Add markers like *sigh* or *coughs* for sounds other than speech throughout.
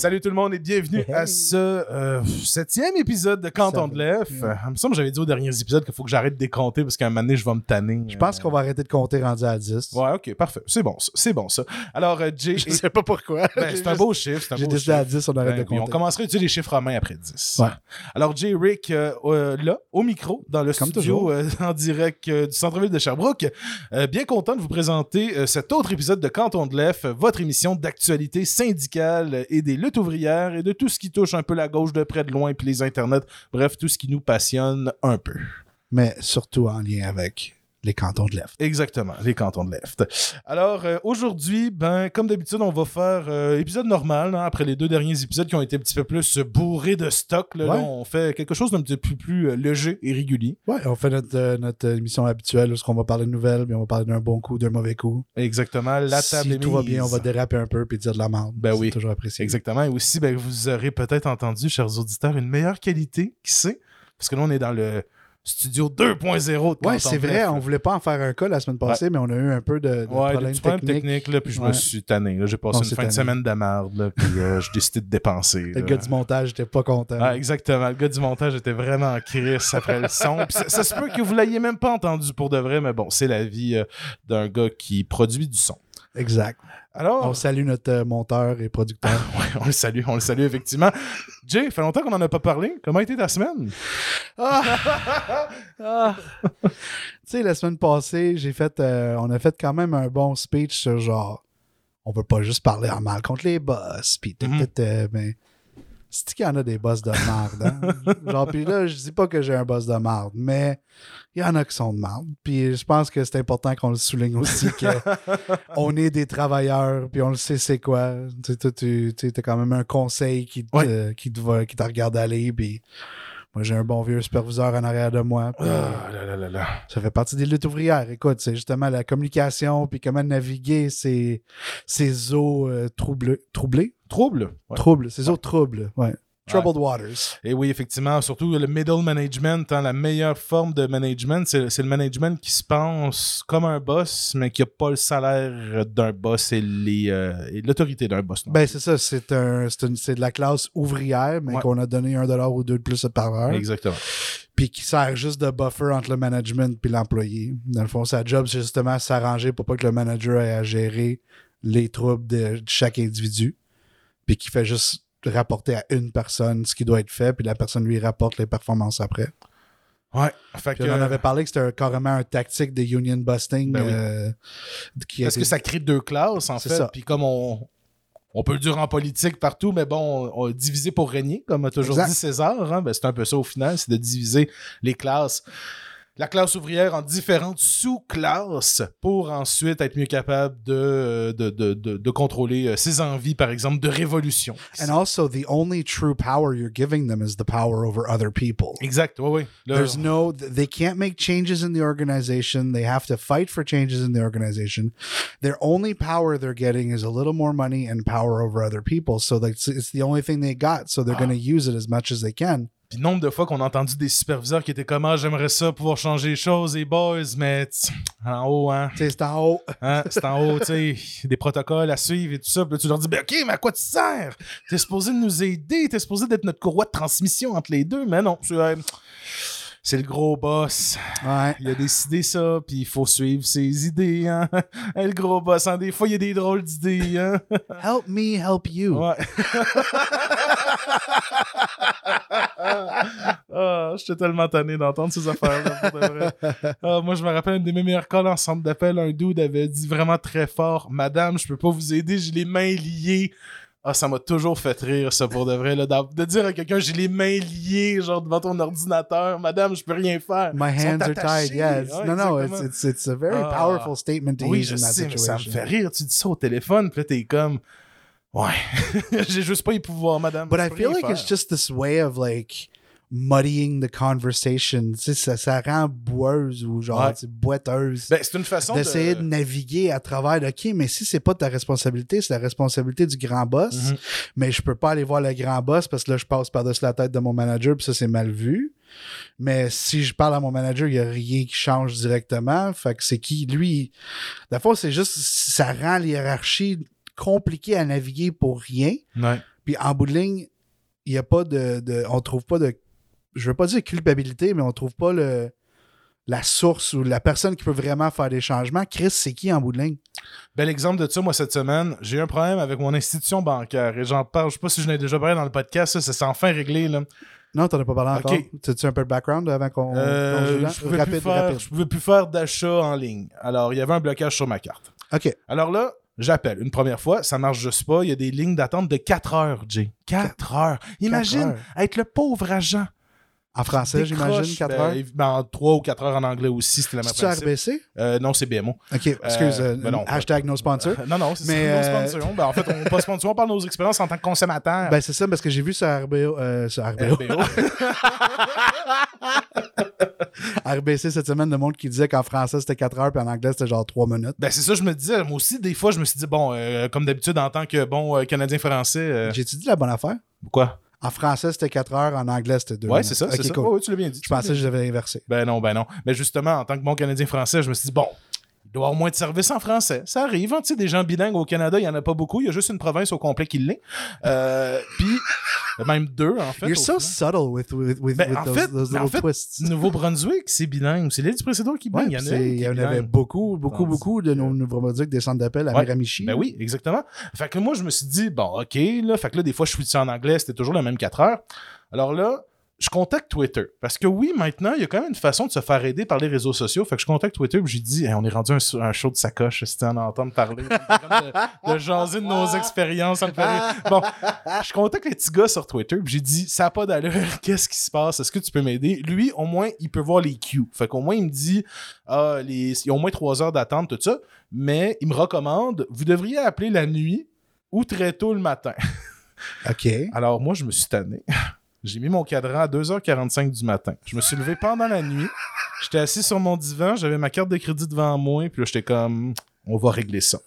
Salut tout le monde et bienvenue Hey. à ce euh, septième épisode de Canton de l'Ef. Il me semble que j'avais dit aux derniers épisodes qu'il faut que j'arrête de décompter parce qu'à un moment donné, je vais me tanner. Je pense qu'on va arrêter de compter rendu à 10. Ouais, ok, parfait. C'est bon, ça. C'est bon, ça. Alors, euh, Jay. Je sais pas pourquoi. Ben, c'est un beau chiffre. J'ai décidé à chiffre. 10, on arrête Ben de oui, on compter. commencerait à utiliser les chiffres romains après 10. Ouais. Alors, Jay Rick, euh, euh, là, au micro, dans le Comme studio en direct du centre-ville de Sherbrooke, bien content de vous présenter cet autre épisode de Canton de l'Ef, votre émission d'actualité syndicale et des luttes ouvrières et de tout ce qui touche un peu la gauche de près de loin puis les internets. Bref, tout ce qui nous passionne un peu. Mais surtout en lien avec les cantons de l'Est. Exactement, les cantons de l'Est. Alors, euh, aujourd'hui, ben, comme d'habitude, on va faire euh, épisode normal, hein, après les deux derniers épisodes qui ont été un petit peu plus bourrés de stock. Là, Ouais. Là, on fait quelque chose d'un petit peu plus euh, léger et régulier. Ouais, on fait notre, euh, notre émission habituelle où on va parler de nouvelles, puis on va parler d'un bon coup, d'un mauvais coup. Exactement, la table si tout va bien, on va déraper un peu puis dire de la merde. Ben oui. toujours apprécié. Exactement. Et aussi, ben, vous aurez peut-être entendu, chers auditeurs, une meilleure qualité, qui sait? Parce que là, on est dans le studio 2.0 de Ouais, c'est vrai, on voulait pas en faire un cas la semaine passée, mais on a eu un peu de, de Ouais, problèmes techniques. techniques, là, puis je me suis tanné. J'ai passé On une fin de semaine de merde, là, puis euh, j'ai décidé de dépenser. Le là. gars du montage était pas content. Ah, exactement. Le gars du montage était vraiment en crise après le son. Puis ça, ça se peut que vous l'ayez même pas entendu pour de vrai, mais bon, c'est la vie euh, d'un gars qui produit du son. Exact. Alors, On salue notre euh, monteur et producteur. *laughs* on le salue, on le salue effectivement. Jay, fait longtemps qu'on en a pas parlé. Comment a été ta semaine? Ah! *laughs* Ah! tu sais, la semaine passée, j'ai fait, euh, on a fait quand même un bon speech sur genre, on veut pas juste parler en mal contre les boss, puis Mhm. tout, euh, ben, c'est qu'il y en a des boss de merde, hein? *laughs* genre, puis là, je dis pas que j'ai un boss de merde, mais il y en a qui sont de merde. Puis je pense que c'est important qu'on le souligne aussi que *laughs* on est des travailleurs, puis on le sait c'est quoi. Tu sais, tu t'as quand même un conseil qui te, Ouais. qui te, va- qui te regarde aller, puis moi, j'ai un bon vieux superviseur en arrière de moi. Ah là là là là. ça fait partie des luttes ouvrières. Écoute, c'est justement la communication, puis comment naviguer ces, ces eaux euh, troublées. Troublées? Trouble. Ouais. Troubles. Ces eaux troubles. Ouais. Troubled waters. Et oui, effectivement, surtout le middle management, hein, la meilleure forme de management, c'est le management qui se pense comme un boss, mais qui n'a pas le salaire d'un boss et euh, l'autorité d'un boss. non. Ben, c'est ça. C'est un, de la classe ouvrière, mais Ouais. qu'on a donné un dollar ou deux de plus par heure. Exactement. puis qui sert juste de buffer entre le management puis l'employé. Dans le fond, sa job, c'est justement s'arranger pour pas que le manager ait à gérer les troubles de chaque individu, puis qui fait juste rapporter à une personne ce qui doit être fait, puis la personne lui rapporte les performances après. Ouais. Fait que, on en avait parlé que c'était carrément un tactique de union busting. Ben oui. euh, qui Parce été- que ça crée deux classes, en fait. ça. Puis comme on, on peut le dire en politique partout, mais bon, on, on diviser pour régner, comme a toujours Exact. dit César. hein, ben, c'est un peu ça au final, c'est de diviser les classes. La classe ouvrière en différentes sous-classes pour ensuite être mieux capable de, de, de, de, de contrôler euh, ses envies, par exemple, de révolution. And also, the only true power you're giving them is the power over other people. Exact, oui, oui. Là, There's no, they can't make changes in the organization. They have to fight for changes in the organization. Their only power they're getting is a little more money and power over other people. So that's it's the only thing they got. So they're going to use it as much as they can. Puis nombre de fois qu'on a entendu des superviseurs qui étaient comme Ah, j'aimerais ça pouvoir changer les choses, les boys, mais en haut, hein. C'est en haut. Hein, c'est en haut, tu sais, des protocoles à suivre et tout ça. Puis là, tu leur dis, ben, OK, mais à quoi tu sers? T'es supposé nous aider, t'es supposé d'être notre courroie de transmission entre les deux, mais non, c'est, euh, c'est le gros boss. Ouais. Il a décidé ça, puis il faut suivre ses idées, hein. Hein, le gros boss, hein, des fois, il y a des drôles d'idées, hein. Help me help you. Ouais. *laughs* *laughs* ah, j'étais tellement tanné d'entendre ces affaires-là, pour de vrai. *laughs* Ah, moi, je me rappelle une de mes meilleures calls en centre d'appel. Un dude avait dit vraiment très fort Madame, je peux pas vous aider, j'ai les mains liées. Ah, ça m'a toujours fait rire, ça, pour de vrai. Là, de dire à quelqu'un, j'ai les mains liées, genre devant ton ordinateur. Madame, je peux rien faire. My Ils hands are tied. Yes. Ouais, no, no. It's, it's it's a very Ah. powerful statement to Oui, use je in that sais, mais ça me situation. fait rire. Tu dis ça au téléphone, puis là, t'es comme. Ouais, *laughs* j'ai juste pas les pouvoirs, madame. But I feel like it's faire. just this way of like muddying the conversation. Tu sais, ça, ça rend boueuse ou genre Ouais. boiteuse. Ben, c'est une façon d'essayer de... de... naviguer à travers OK, mais si c'est pas ta responsabilité, c'est la responsabilité du grand boss, Mhm. mais je peux pas aller voir le grand boss parce que là, je passe par-dessus la tête de mon manager, puis ça, c'est mal vu. Mais si je parle à mon manager, il y a rien qui change directement. Fait que c'est qui, lui, la fois, c'est juste, ça rend l'hierarchie compliquée à naviguer pour rien. Ouais. Puis en bout de ligne, il n'y a pas de, de- On trouve pas de. Je veux pas dire culpabilité, mais on trouve pas le la source ou la personne qui peut vraiment faire des changements. Chris, c'est qui en bout de ligne? Bel exemple de ça, moi, cette semaine, j'ai eu un problème avec mon institution bancaire et j'en parle, je sais pas si je l'ai déjà parlé dans le podcast, ça, s'est enfin réglé, là. Non, t'en as pas parlé encore. Ok. T'as-tu un peu de background avant qu'on. Euh, je, pouvais rapide, plus faire, rapide. je pouvais plus faire d'achat en ligne. Alors, il y avait un blocage sur ma carte. OK. Alors là, j'appelle une première fois, ça marche juste pas. Il y a des lignes d'attente de 4 heures, Jay. 4 heures. Imagine heures. être le pauvre agent. En français, j'imagine, 4 ben, heures? ben, en 3 ou 4 heures en anglais aussi, c'était la même principe. RBC? Euh, non, c'est BMO. OK, excuse. euh, ben non. hashtag no sponsor. Euh, *laughs* non, non, c'est ça. euh, sponsors. Ben, en fait, on pas sponsor, on parle de nos expériences en tant que consommateur. Ben, c'est ça, parce que j'ai vu sur RBO, euh, sur RBO, RBO. *laughs* RBC cette semaine, le monde qui disait qu'en français c'était 4 heures, puis en anglais c'était genre 3 minutes. Ben, c'est ça, je me disais. Moi aussi, des fois, je me suis dit, bon, euh, comme d'habitude, en tant que bon euh, Canadien-Français. euh, J'ai-tu dit la bonne affaire? quoi? En français c'était 4 heures, en anglais c'était 2 Ouais, c'est ça, c'est ça. cool. Ouais, ouais, tu l'as bien dit. Je pensais que je devais inverser. Ben non, ben non. Mais justement, en tant que bon Canadien-Français, je me suis dit, bon, il doit y avoir moins de services en français. Ça arrive, hein, tu sais, des gens bilingues au Canada, il n'y en a pas beaucoup. Il y a juste une province au complet qui l'est. Euh, *laughs* Puis, même deux, en fait. You're so final. subtle with, with, with, Ben, with en those, fait- those en little fait, twists. *laughs* Nouveau-Brunswick, c'est bilingue. C'est l'île du précédent qui Ouais, bilingue. il y en avait beaucoup, beaucoup, beaucoup de nos Nouveau-Brunswick des centres d'appel à Ouais. Miramichi. Ben oui, exactement. Fait que moi, je me suis dit, bon, OK, là, fait que là, des fois, je suis en anglais, c'était toujours le même 4 heures. Alors là, je contacte Twitter. Parce que oui, maintenant, il y a quand même une façon de se faire aider par les réseaux sociaux. Fait que je contacte Twitter, puis j'ai dit, Hey, on est rendu un, un show de sacoche, si tu en entendre parler. de, de jaser de nos expériences. Bon, je contacte les petits gars sur Twitter, puis j'ai dit, ça n'a pas d'allure, *laughs* qu'est-ce qui se passe? Est-ce que tu peux m'aider? Lui, au moins, il peut voir les queues. Fait qu'au moins, il me dit, ah, les... il y a au moins trois heures d'attente, tout ça. Mais il me recommande, vous devriez appeler la nuit ou très tôt le matin. OK. Alors, moi, je me suis tanné. J'ai mis mon cadran à 2h45 du matin. Je me suis levé pendant la nuit. J'étais assis sur mon divan, j'avais ma carte de crédit devant moi, puis là, j'étais comme, on va régler ça.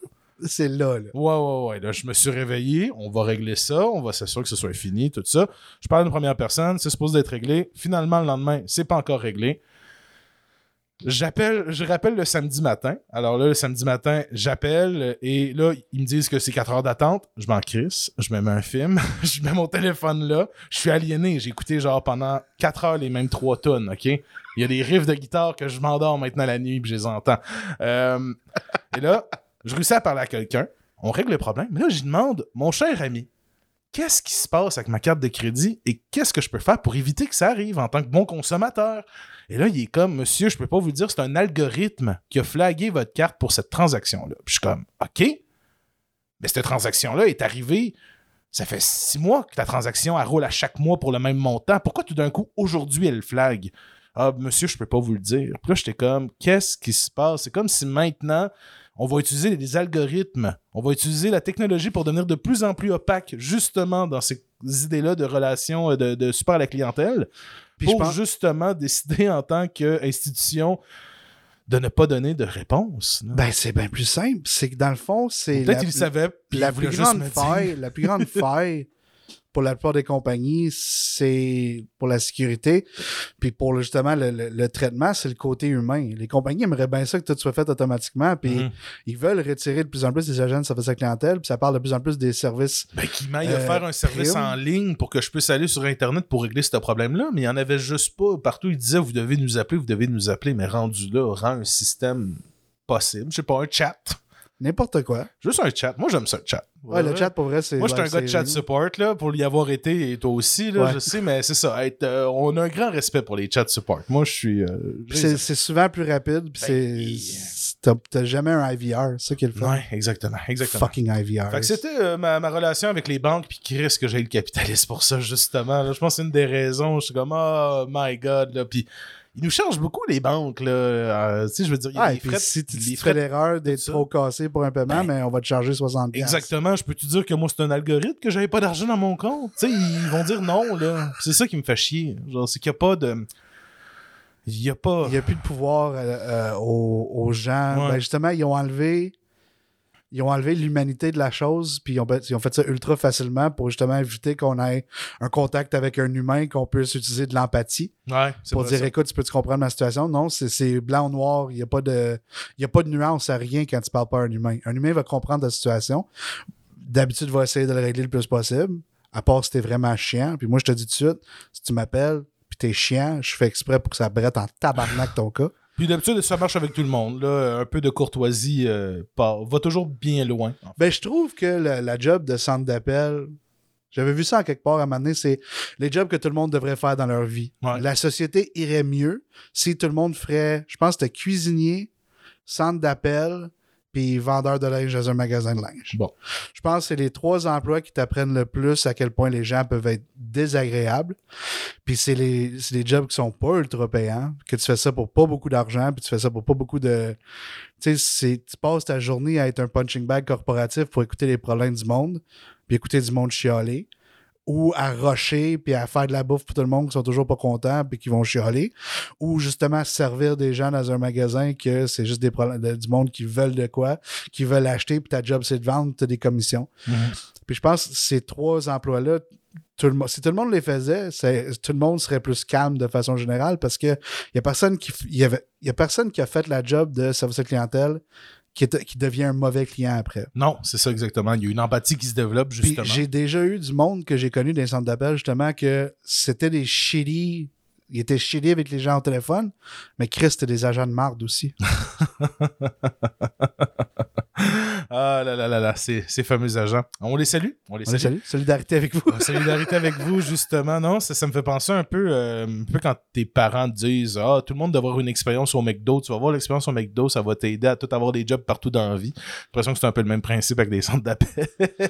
C'est là, là. Ouais, ouais, ouais. Là, je me suis réveillé, on va régler ça, on va s'assurer que ce soit fini, tout ça. Je parle d'une première personne, c'est supposé d'être réglé. Finalement, le lendemain, c'est pas encore réglé. J'appelle, je rappelle le samedi matin. Alors là, le samedi matin, j'appelle et là, ils me disent que c'est 4 heures d'attente. Je m'en crisse, je me mets un film, *laughs* je mets mon téléphone là. Je suis aliéné. J'ai écouté genre pendant 4 heures les mêmes 3 tonnes, OK? Il y a des riffs de guitare que je m'endors maintenant la nuit puis je les entends. Euh, et là, je réussis à parler à quelqu'un. On règle le problème. Mais là, je demande, mon cher ami, qu'est-ce qui se passe avec ma carte de crédit et qu'est-ce que je peux faire pour éviter que ça arrive en tant que bon consommateur? Et là, il est comme, monsieur, je peux pas vous le dire, c'est un algorithme qui a flagué votre carte pour cette transaction-là. Puis je suis comme, OK, mais cette transaction-là est arrivée, ça fait six mois que la transaction, elle roule à chaque mois pour le même montant. Pourquoi tout d'un coup, aujourd'hui, elle flague? Ah, monsieur, je peux pas vous le dire. Puis là, j'étais comme, qu'est-ce qui se passe? C'est comme si maintenant, on va utiliser des algorithmes, on va utiliser la technologie pour devenir de plus en plus opaque, justement, dans ces idées-là de relations, euh, de, de support à la clientèle, Puis je pour pense- justement décider en tant qu'institution de ne pas donner de réponse. Ben, c'est bien plus simple. C'est que dans le fond, c'est. Peut-être la- qu'il savait, plus grande faille, la plus grande *laughs* faille pour la plupart des compagnies, c'est pour la sécurité, puis pour justement le, le- le traitement, c'est le côté humain. Les compagnies aimeraient bien ça que tout soit fait automatiquement, puis Mhm. ils veulent retirer de plus en plus des agents de service à clientèle, puis ça parle de plus en plus des services. Ben, qui m'aille Euh, faire un service prime. en ligne pour que je puisse aller sur Internet pour régler ce problème-là, mais il n'y en avait juste pas. Partout, il disait Vous devez nous appeler, vous devez nous appeler, mais rendu là, rend un système possible. Je sais pas, un chat. N'importe quoi. Juste un chat. Moi, j'aime ça, le chat. Ouais, le chat, pour vrai, c'est. Moi, je suis un gars de chat support, là, pour y avoir été, et toi aussi, là, Ouais. je sais, mais c'est ça. être, euh, on a un grand respect pour les chat support. Moi, je suis. euh, C'est c'est souvent plus rapide, puis Ben, c'est. T'as t'as jamais un IVR, c'est ça qui est le fun. Ouais, exactement. exactement. Fucking IVR. Fait que c'était euh, ma, ma relation avec les banques, puis Chris, que j'ai le capitaliste pour ça, justement. là. Je pense que c'est une des raisons. Je suis comme, oh my god, là. Puis ils nous chargent beaucoup, les banques, là. Euh, tu sais, je veux dire, il y a Ah, des frais. si tu fais l'erreur d'être trop cassé pour un paiement, Ben, mais on va te charger 60 piastres. Exactement. Je peux te dire que moi, c'est un algorithme, que j'avais pas d'argent dans mon compte? Tu sais, ils vont dire non, là. C'est ça qui me fait chier. Genre, c'est qu'il n'y a pas de. Il n'y a pas. Il n'y a plus de pouvoir euh, euh, aux, aux gens. Ouais. Ben, justement, ils ont enlevé. Ils ont enlevé l'humanité de la chose, puis ils ont, ils ont fait ça ultra facilement pour justement éviter qu'on ait un contact avec un humain, qu'on puisse utiliser de l'empathie Ouais, pour dire ça. écoute, tu peux-tu comprendre ma situation? Non, c'est- blanc ou noir, il n'y a, pas de- il y a pas de nuance à rien quand tu parles pas à un humain. Un humain va comprendre ta situation. D'habitude, va essayer de le régler le plus possible. À part si t'es vraiment chiant. Puis moi, je te dis tout de suite, si tu m'appelles, puis t'es chiant, je fais exprès pour que ça brette en tabarnak ton cas. Puis d'habitude, ça marche avec tout le monde. Là, un peu de courtoisie euh, part- va toujours bien loin. en fait. Ben, je trouve que le- la job de centre d'appel, j'avais vu ça en quelque part à un moment donné, c'est les jobs que tout le monde devrait faire dans leur vie. Ouais. La société irait mieux si tout le monde ferait, je pense que c'était cuisinier, centre d'appel, puis vendeur de linge dans un magasin de linge. Bon. Je pense que c'est les trois emplois qui t'apprennent le plus à quel point les gens peuvent être désagréables. Puis c'est les, jobs qui sont pas ultra payants, que tu fais ça pour pas beaucoup d'argent, puis tu fais ça pour pas beaucoup de... Tu sais, tu passes ta journée à être un punching bag corporatif pour écouter les problèmes du monde, puis écouter du monde chialer, ou à rusher, puis à faire de la bouffe pour tout le monde qui sont toujours pas contents, puis qui vont chialer, ou justement servir des gens dans un magasin que c'est juste des problèmes du monde qui veulent de quoi, qui veulent acheter, puis ta job c'est de vendre, tu as des commissions. Puis je pense que ces trois emplois-là, tout le si tout le monde les faisait, tout le monde serait plus calme de façon générale parce que il y a personne qui y avait y a personne qui a fait la job de service à clientèle qui, est- qui devient un mauvais client après. Non, c'est ça exactement. Il y a une empathie qui se développe, justement. j'ai déjà eu du monde que j'ai connu dans les centres d'appel justement que c'était des shitty ils étaient shitty avec les gens au téléphone, mais Chris, c'était des agents de marde aussi. *laughs* Ah là là là là, ces, ces fameux agents. On les salue. On les On les salue. salue. Solidarité avec vous. *laughs* Solidarité avec vous, justement. Non, ça, ça me fait penser un peu, euh, un peu quand tes parents te disent Ah, tout le monde doit avoir une expérience au McDo. Tu vas avoir l'expérience au McDo, ça va t'aider à tout avoir des jobs partout dans la vie. J'ai l'impression que c'est un peu le même principe avec des centres d'appel.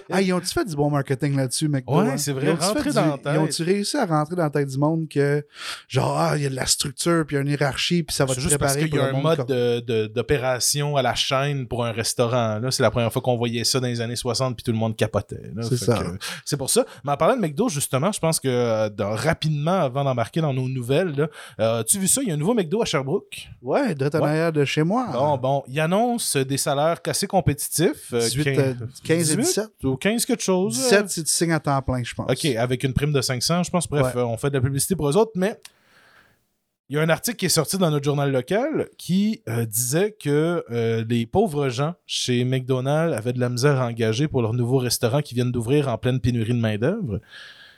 Ah, ils ont-tu fait du bon marketing là-dessus, McDo? Ouais, hein? c'est vrai, Ils ont-tu du- ont-tu réussi à rentrer dans la tête du monde que, genre, ah, il y a de la structure, puis il y a une hiérarchie, puis ça va te juste parce préparer qu'il y a un mode comme- d'opération à la chaîne pour un restaurant. Là, c'est la première fois qu'on voyait ça dans les années 60 puis tout le monde capotait. C'est ça. C'est pour ça. Mais en parlant de McDo, justement, je pense que euh, dans- rapidement, avant d'embarquer dans nos nouvelles, euh, as-tu vu ça? Il y a un nouveau McDo à Sherbrooke. Ouais, de en arrière de chez moi. Bon, bon, il annonce des salaires assez compétitifs. euh, 18, 15, euh, 15 et 18 17. ou 15 quelque chose. 17 si tu signes à temps plein, je pense. OK, avec une prime de 500, je pense. Bref, Ouais. on fait de la publicité pour eux autres, mais il y a un article qui est sorti dans notre journal local qui euh, disait que euh, les pauvres gens chez McDonald's avaient de la misère à engager pour leur nouveau restaurant qui viennent d'ouvrir en pleine pénurie de main-d'œuvre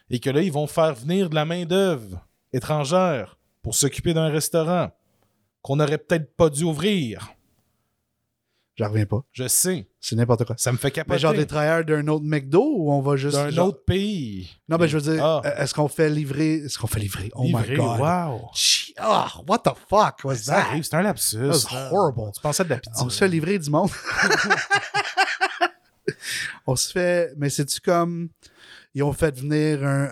et que là, ils vont faire venir de la main-d'œuvre étrangère pour s'occuper d'un restaurant qu'on n'aurait peut-être pas dû ouvrir. J'en reviens pas. Je sais, C'est n'importe quoi. ça me fait Mais capoter. genre des travailleurs d'un autre McDo ou on va juste. d'un genre- autre pays. Non, mais je veux dire, Ah. euh, est-ce qu'on fait livrer. Est-ce qu'on fait livrer? Oh my god. wow. Ah, what the fuck was Ça that? arrive, c'est un lapsus. That was horrible. Tu pensais de la pitié. On se fait livrer du monde. *laughs* on se fait. Mais c'est-tu comme. Ils ont fait venir un,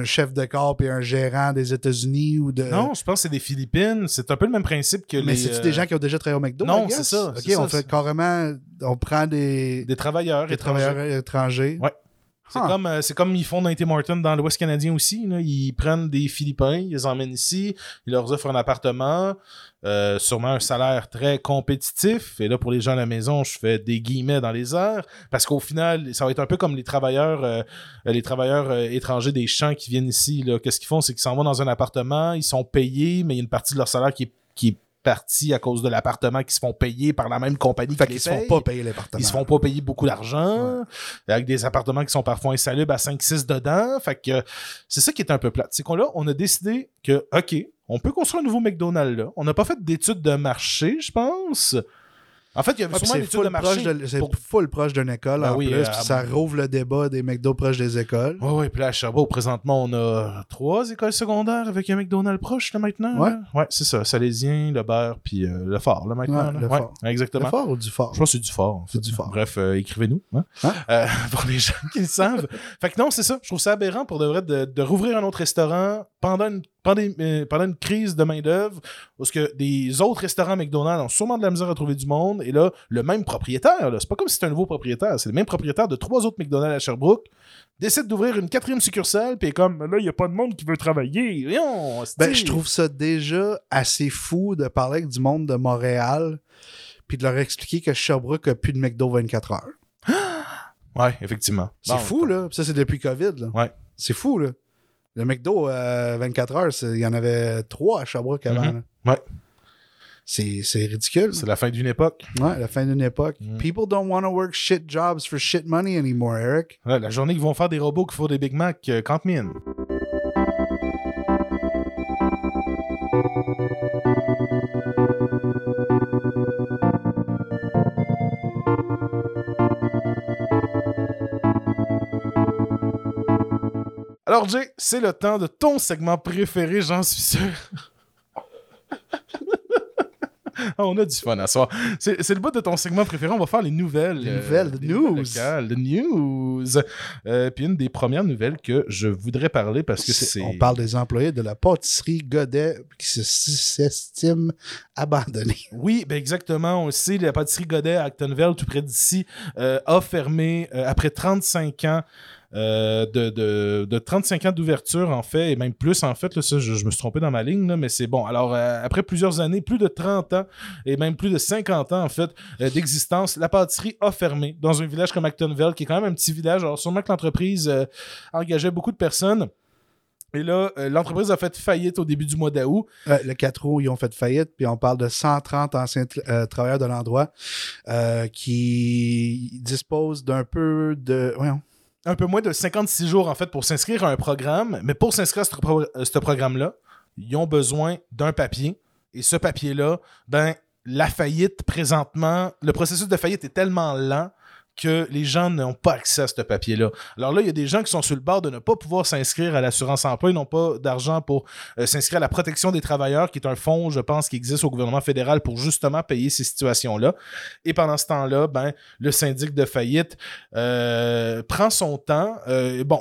un chef de corps et un gérant des États-Unis ou de. Non, je pense que c'est des Philippines. C'est un peu le même principe que Mais les. c'est-tu euh, des gens qui ont déjà travaillé au McDo? non, c'est ça, OK, ça, on fait carrément. On prend des, des travailleurs. des étrangers. travailleurs étrangers. Ouais. C'est comme, euh, comme ils font dans Martin dans l'Ouest canadien aussi. là. Ils prennent des Philippins, ils les emmènent ici, ils leur offrent un appartement, euh, sûrement un salaire très compétitif. Et là, pour les gens à la maison, je fais des guillemets dans les airs. Parce qu'au final, ça va être un peu comme les travailleurs, euh, les travailleurs euh, étrangers des champs qui viennent ici. Qu'est-ce qu'ils font? C'est qu'ils s'en vont dans un appartement, ils sont payés, mais il y a une partie de leur salaire qui est, qui est partie à cause de l'appartement qui se font payer par la même compagnie Fait qui qu'ils se font pas payer l'appartement. Ils se font pas payer beaucoup d'argent, avec des appartements qui sont parfois insalubres à 5-6 dedans. Fait que c'est ça qui est un peu plate. C'est qu'on là, on a décidé que, OK, on peut construire un nouveau McDonald's là. On n'a pas fait d'études de marché, je pense. En fait, il y avait Ah, sûrement c'est une étude de marché. c'est pour- full proche d'une école Ben en oui, plus, euh, puis ça rouvre le débat des McDo proches des écoles. Ouais, ouais, puis là, à Sherbrooke, présentement, on a trois écoles secondaires avec un McDonald's proche, là, maintenant. Là. Ouais, c'est ça. Salésien, Le Beurre, puis euh, Le Fort, là, maintenant. Ouais. Le Ouais, Fort. exactement. Du fort ou du fort? Je pense que c'est du fort. en C'est du fort. Bref, euh, écrivez-nous. hein. Hein? *laughs* Pour les gens qui le savent. fait que non, c'est ça. Je trouve ça aberrant pour de vrai de, de rouvrir un autre restaurant pendant une, pendant, euh, pendant une crise de main-d'œuvre. Parce que des autres restaurants McDonald's ont sûrement de la misère à trouver du monde. Et là, le même propriétaire, c'est pas comme si c'était un nouveau propriétaire. C'est le même propriétaire de trois autres McDonald's à Sherbrooke. Décide d'ouvrir une quatrième succursale. Puis comme là, il n'y a pas de monde qui veut travailler. Voyons, Ben, je trouve ça déjà assez fou de parler avec du monde de Montréal puis de leur expliquer que Sherbrooke a plus de McDo 24 heures. *gasps* Ouais, effectivement. C'est Bon, fou, là. Ça, c'est depuis COVID, là. Ouais. C'est fou, là. Le McDo euh, 24 heures, c'est- il y en avait trois à Sherbrooke avant. Mhm. là. C'est c'est ridicule. C'est la fin d'une époque. Ouais, la fin d'une époque. Mm. People don't want to work shit jobs for shit money anymore, Eric. Ouais, la journée qu'ils vont faire des robots qui font des Big Mac, euh, compte mine. Alors, Jay, c'est le temps de ton segment préféré, j'en suis sûr. *laughs* On a du fun à soir. C'est le bout de ton segment préféré. On va faire les nouvelles. Les euh, nouvelles, les news. locales, the news. Euh, puis une des premières nouvelles que je voudrais parler parce que C'est-. On parle des employés de la pâtisserie Godet qui se- s'estiment abandonnés. *laughs* Oui, ben exactement. On sait, la pâtisserie Godet à Actonville, tout près d'ici, euh, a fermé euh, après 35 ans. Euh, de, de, de 35 ans d'ouverture, en fait, et même plus, en fait. Là, ça, je, me suis trompé dans ma ligne, mais c'est bon. Alors, euh, après plusieurs années, plus de 30 ans, et même plus de 50 ans, en fait, euh, d'existence, la pâtisserie a fermé dans un village comme Actonville, qui est quand même un petit village. Alors, sûrement que l'entreprise engageait beaucoup de personnes. Et là, l'entreprise a fait faillite au début du mois d'août. Le 4 août, ils ont fait faillite, puis on parle de 130 anciens tr- travailleurs de l'endroit qui disposent d'un peu de. Voyons. Un peu moins de 56 jours en fait pour s'inscrire à un programme, mais pour s'inscrire à ce, programme-là, ils ont besoin d'un papier. Et ce papier-là, ben, la faillite présentement, le processus de faillite est tellement lent que les gens n'ont pas accès à ce papier-là. Alors là, il y a des gens qui sont sur le bord de ne pas pouvoir s'inscrire à l'assurance emploi, ils n'ont pas d'argent pour euh, s'inscrire à la protection des travailleurs, qui est un fonds, je pense, qui existe au gouvernement fédéral pour justement payer ces situations-là. Et pendant ce temps-là, ben, le syndic de faillite euh, prend son temps. Euh, bon,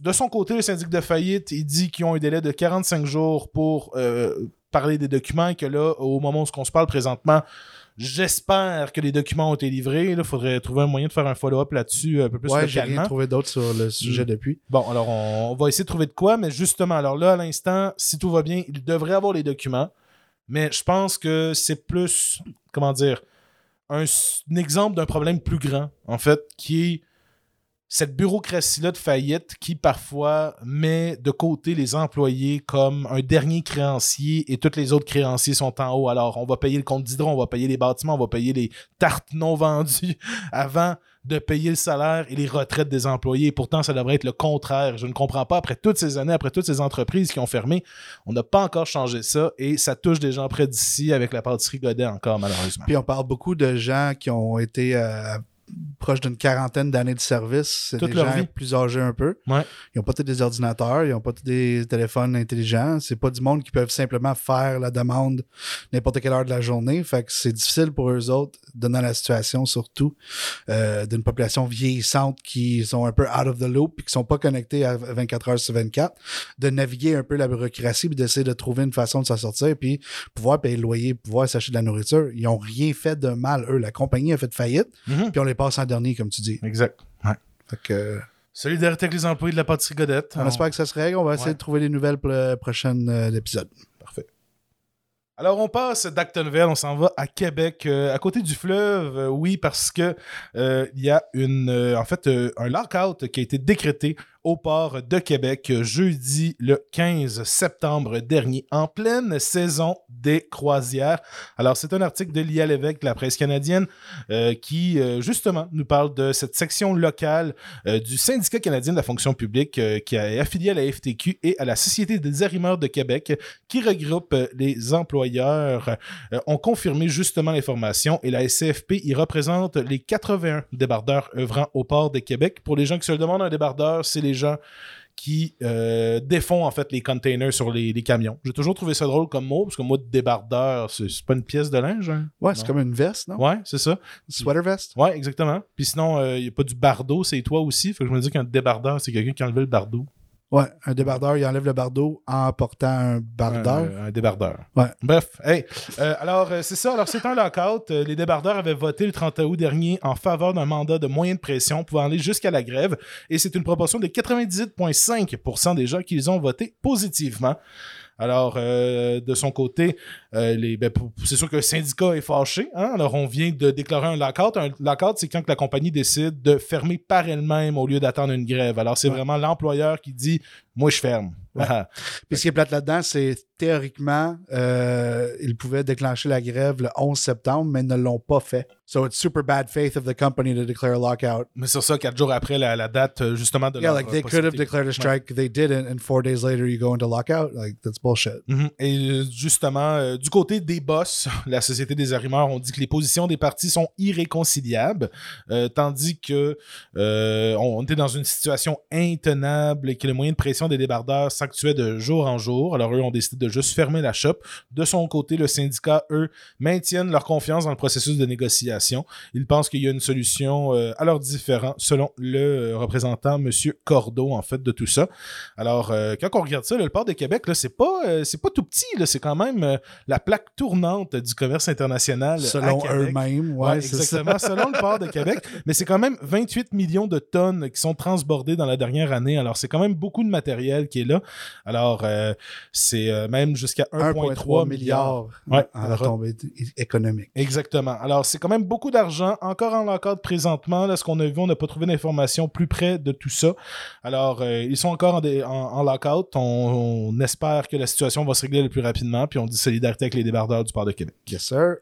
de son côté, le syndic de faillite, il dit qu'ils ont un délai de 45 jours pour parler des documents et que là, au moment où on se parle présentement, j'espère que les documents ont été livrés. Il faudrait trouver un moyen de faire un follow-up là-dessus un peu plus Ouais, j'ai trouvé d'autre sur le sujet Mm. depuis. Bon, alors on, on va essayer de trouver de quoi, mais justement, alors là, à l'instant, si tout va bien, il devrait avoir les documents. Mais je pense que c'est plus, comment dire, un exemple d'un problème plus grand, en fait, qui est cette bureaucratie-là de faillite qui parfois met de côté les employés comme un dernier créancier et tous les autres créanciers sont en haut. Alors, on va payer le compte d'hydro, on va payer les bâtiments, on va payer les tartes non vendues *laughs* avant de payer le salaire et les retraites des employés. Et pourtant, ça devrait être le contraire. Je ne comprends pas, après toutes ces années, après toutes ces entreprises qui ont fermé, on n'a pas encore changé ça et ça touche des gens près d'ici avec la pâtisserie Godet encore, malheureusement. Puis on parle beaucoup de gens qui ont été euh, proches d'une quarantaine d'années de service. C'est des gens vie. plus âgés un peu. Ouais. Ils n'ont pas tous des ordinateurs, ils n'ont pas tous des téléphones intelligents. C'est pas du monde qui peuvent simplement faire la demande n'importe quelle heure de la journée. Fait que c'est difficile pour eux autres, donnant la situation surtout euh, d'une population vieillissante qui sont un peu out of the loop et qui sont pas connectés à 24 heures sur 24, de naviguer un peu la bureaucratie puis d'essayer de trouver une façon de s'en sortir puis pouvoir payer le loyer, pouvoir s'acheter de la nourriture. Ils ont rien fait de mal, eux. La compagnie a fait faillite Mhm. puis on les passe en dernier, comme tu dis. Exact. Ouais. Fait que, euh, Solidarité avec les employés de la pâtisserie Godette. on espère que ça se règle. On va essayer Ouais. de trouver les nouvelles pour le prochain euh, épisode. Parfait. Alors, on passe d'Actonville, on s'en va à Québec, euh, à côté du fleuve, euh, oui, parce que il y a une, en fait, un lockout qui a été décrété au port de Québec jeudi le 15 septembre dernier, en pleine saison des croisières. Alors, c'est un article de Lia Lévesque de la presse canadienne euh, qui, euh, justement, nous parle de cette section locale euh, du syndicat canadien de la fonction publique qui est affilié à la FTQ et à la Société des arrimeurs de Québec qui regroupe les employeurs, ont confirmé justement l'information et la SCFP y représente les 81 débardeurs œuvrant au port de Québec. Pour les gens qui se le demandent, un débardeur, c'est les gens qui euh, défont en fait les containers sur les, les camions. J'ai toujours trouvé ça drôle comme mot, parce que moi, débardeur, c'est pas une pièce de linge. hein? Ouais, c'est comme une veste, non? Ouais, c'est ça. Sweater vest? Ouais, exactement. Puis sinon, il n'y a pas du bardeau, c'est toi aussi. Fait que je me dis qu'un débardeur, c'est quelqu'un qui a enlevé le bardeau. Ouais, un débardeur, il enlève le bardeau en portant un bardeur. Un, un débardeur. Ouais. Bref, hey, euh, alors euh, c'est ça. Alors c'est un lockout. Euh, les débardeurs avaient voté le 30 août dernier en faveur d'un mandat de moyenne pression pouvant aller jusqu'à la grève. Et c'est une proportion de 98,5% des gens qui les ont voté positivement. Alors, euh, de son côté, euh, ben, c'est sûr que le syndicat est fâché. hein? Alors, on vient de déclarer un lockout. Un lockout, c'est quand la compagnie décide de fermer par elle-même au lieu d'attendre une grève. Alors, c'est Ouais. vraiment l'employeur qui dit Moi, je ferme. Ah, Puis ce qui est plate là-dedans, c'est théoriquement, euh, ils pouvaient déclencher la grève le 11 septembre, mais ils ne l'ont pas fait. So it's super bad faith of the company to declare a lockout. mais sur ça, quatre jours après la, la date, euh, justement, de Yeah, leur, like they could have declared a strike, they didn't, and four days later you go into lockout. Like that's bullshit. Mhm. Et euh, justement, euh, du côté des boss, *laughs* la Société des arrimeurs, on dit que les positions des partis sont irréconciliables, euh, tandis que on, on était dans une situation intenable et que les moyens de pression des débardeurs s'actuaient de jour en jour. Alors eux ont décidé de juste fermer la shop. De son côté, le syndicat, eux, maintiennent leur confiance dans le processus de négociation. Ils pensent qu'il y a une solution euh, à leurs différends, selon le euh, représentant, M. Cordeau, en fait, de tout ça. Alors, euh, quand on regarde ça, là, le port de Québec, là, c'est pas, euh, c'est pas tout petit, là, c'est quand même la plaque tournante du commerce international. Selon eux-mêmes, ouais, Ouais, ça. exactement, selon le port de Québec. Mais c'est quand même 28 millions de tonnes qui sont transbordées dans la dernière année. Alors, c'est quand même beaucoup de matériel qui est là. Alors, euh, c'est euh, même jusqu'à 1,3 milliard. Ouais. en retombée économique. Exactement. Alors, c'est quand même beaucoup d'argent. Encore en lockout présentement. Là, ce qu'on a vu, on n'a pas trouvé d'informations plus près de tout ça. Alors, euh, ils sont encore en, dé- en, en lockout. On, on espère que la situation va se régler le plus rapidement. Puis on dit solidarité avec les débardeurs du port de Québec. Yes, sir.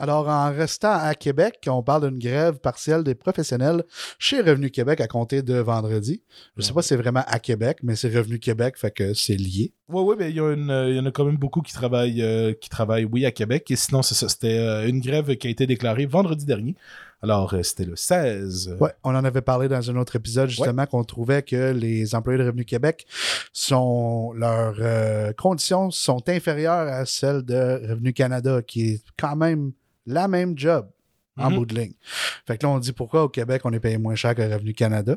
Alors, en restant à Québec, on parle d'une grève partielle des professionnels chez Revenu Québec à compter de vendredi. Je ne sais pas si c'est vraiment à Québec, mais c'est Revenu Québec, fait que c'est lié. Oui, oui, mais il y, en a quand même beaucoup qui travaillent, euh, qui travaillent oui, à Québec. Et sinon, c'est ça. C'était euh, une grève qui a été déclarée vendredi dernier. Alors, euh, c'était le 16. Ouais, on en avait parlé dans un autre épisode, justement, qu'on trouvait que les employés de Revenu Québec sont leurs euh, conditions sont inférieures à celles de Revenu Canada, qui est quand même la même job en Mhm. bout de ligne. Fait que là, on dit pourquoi au Québec, on est payé moins cher que Revenu Canada.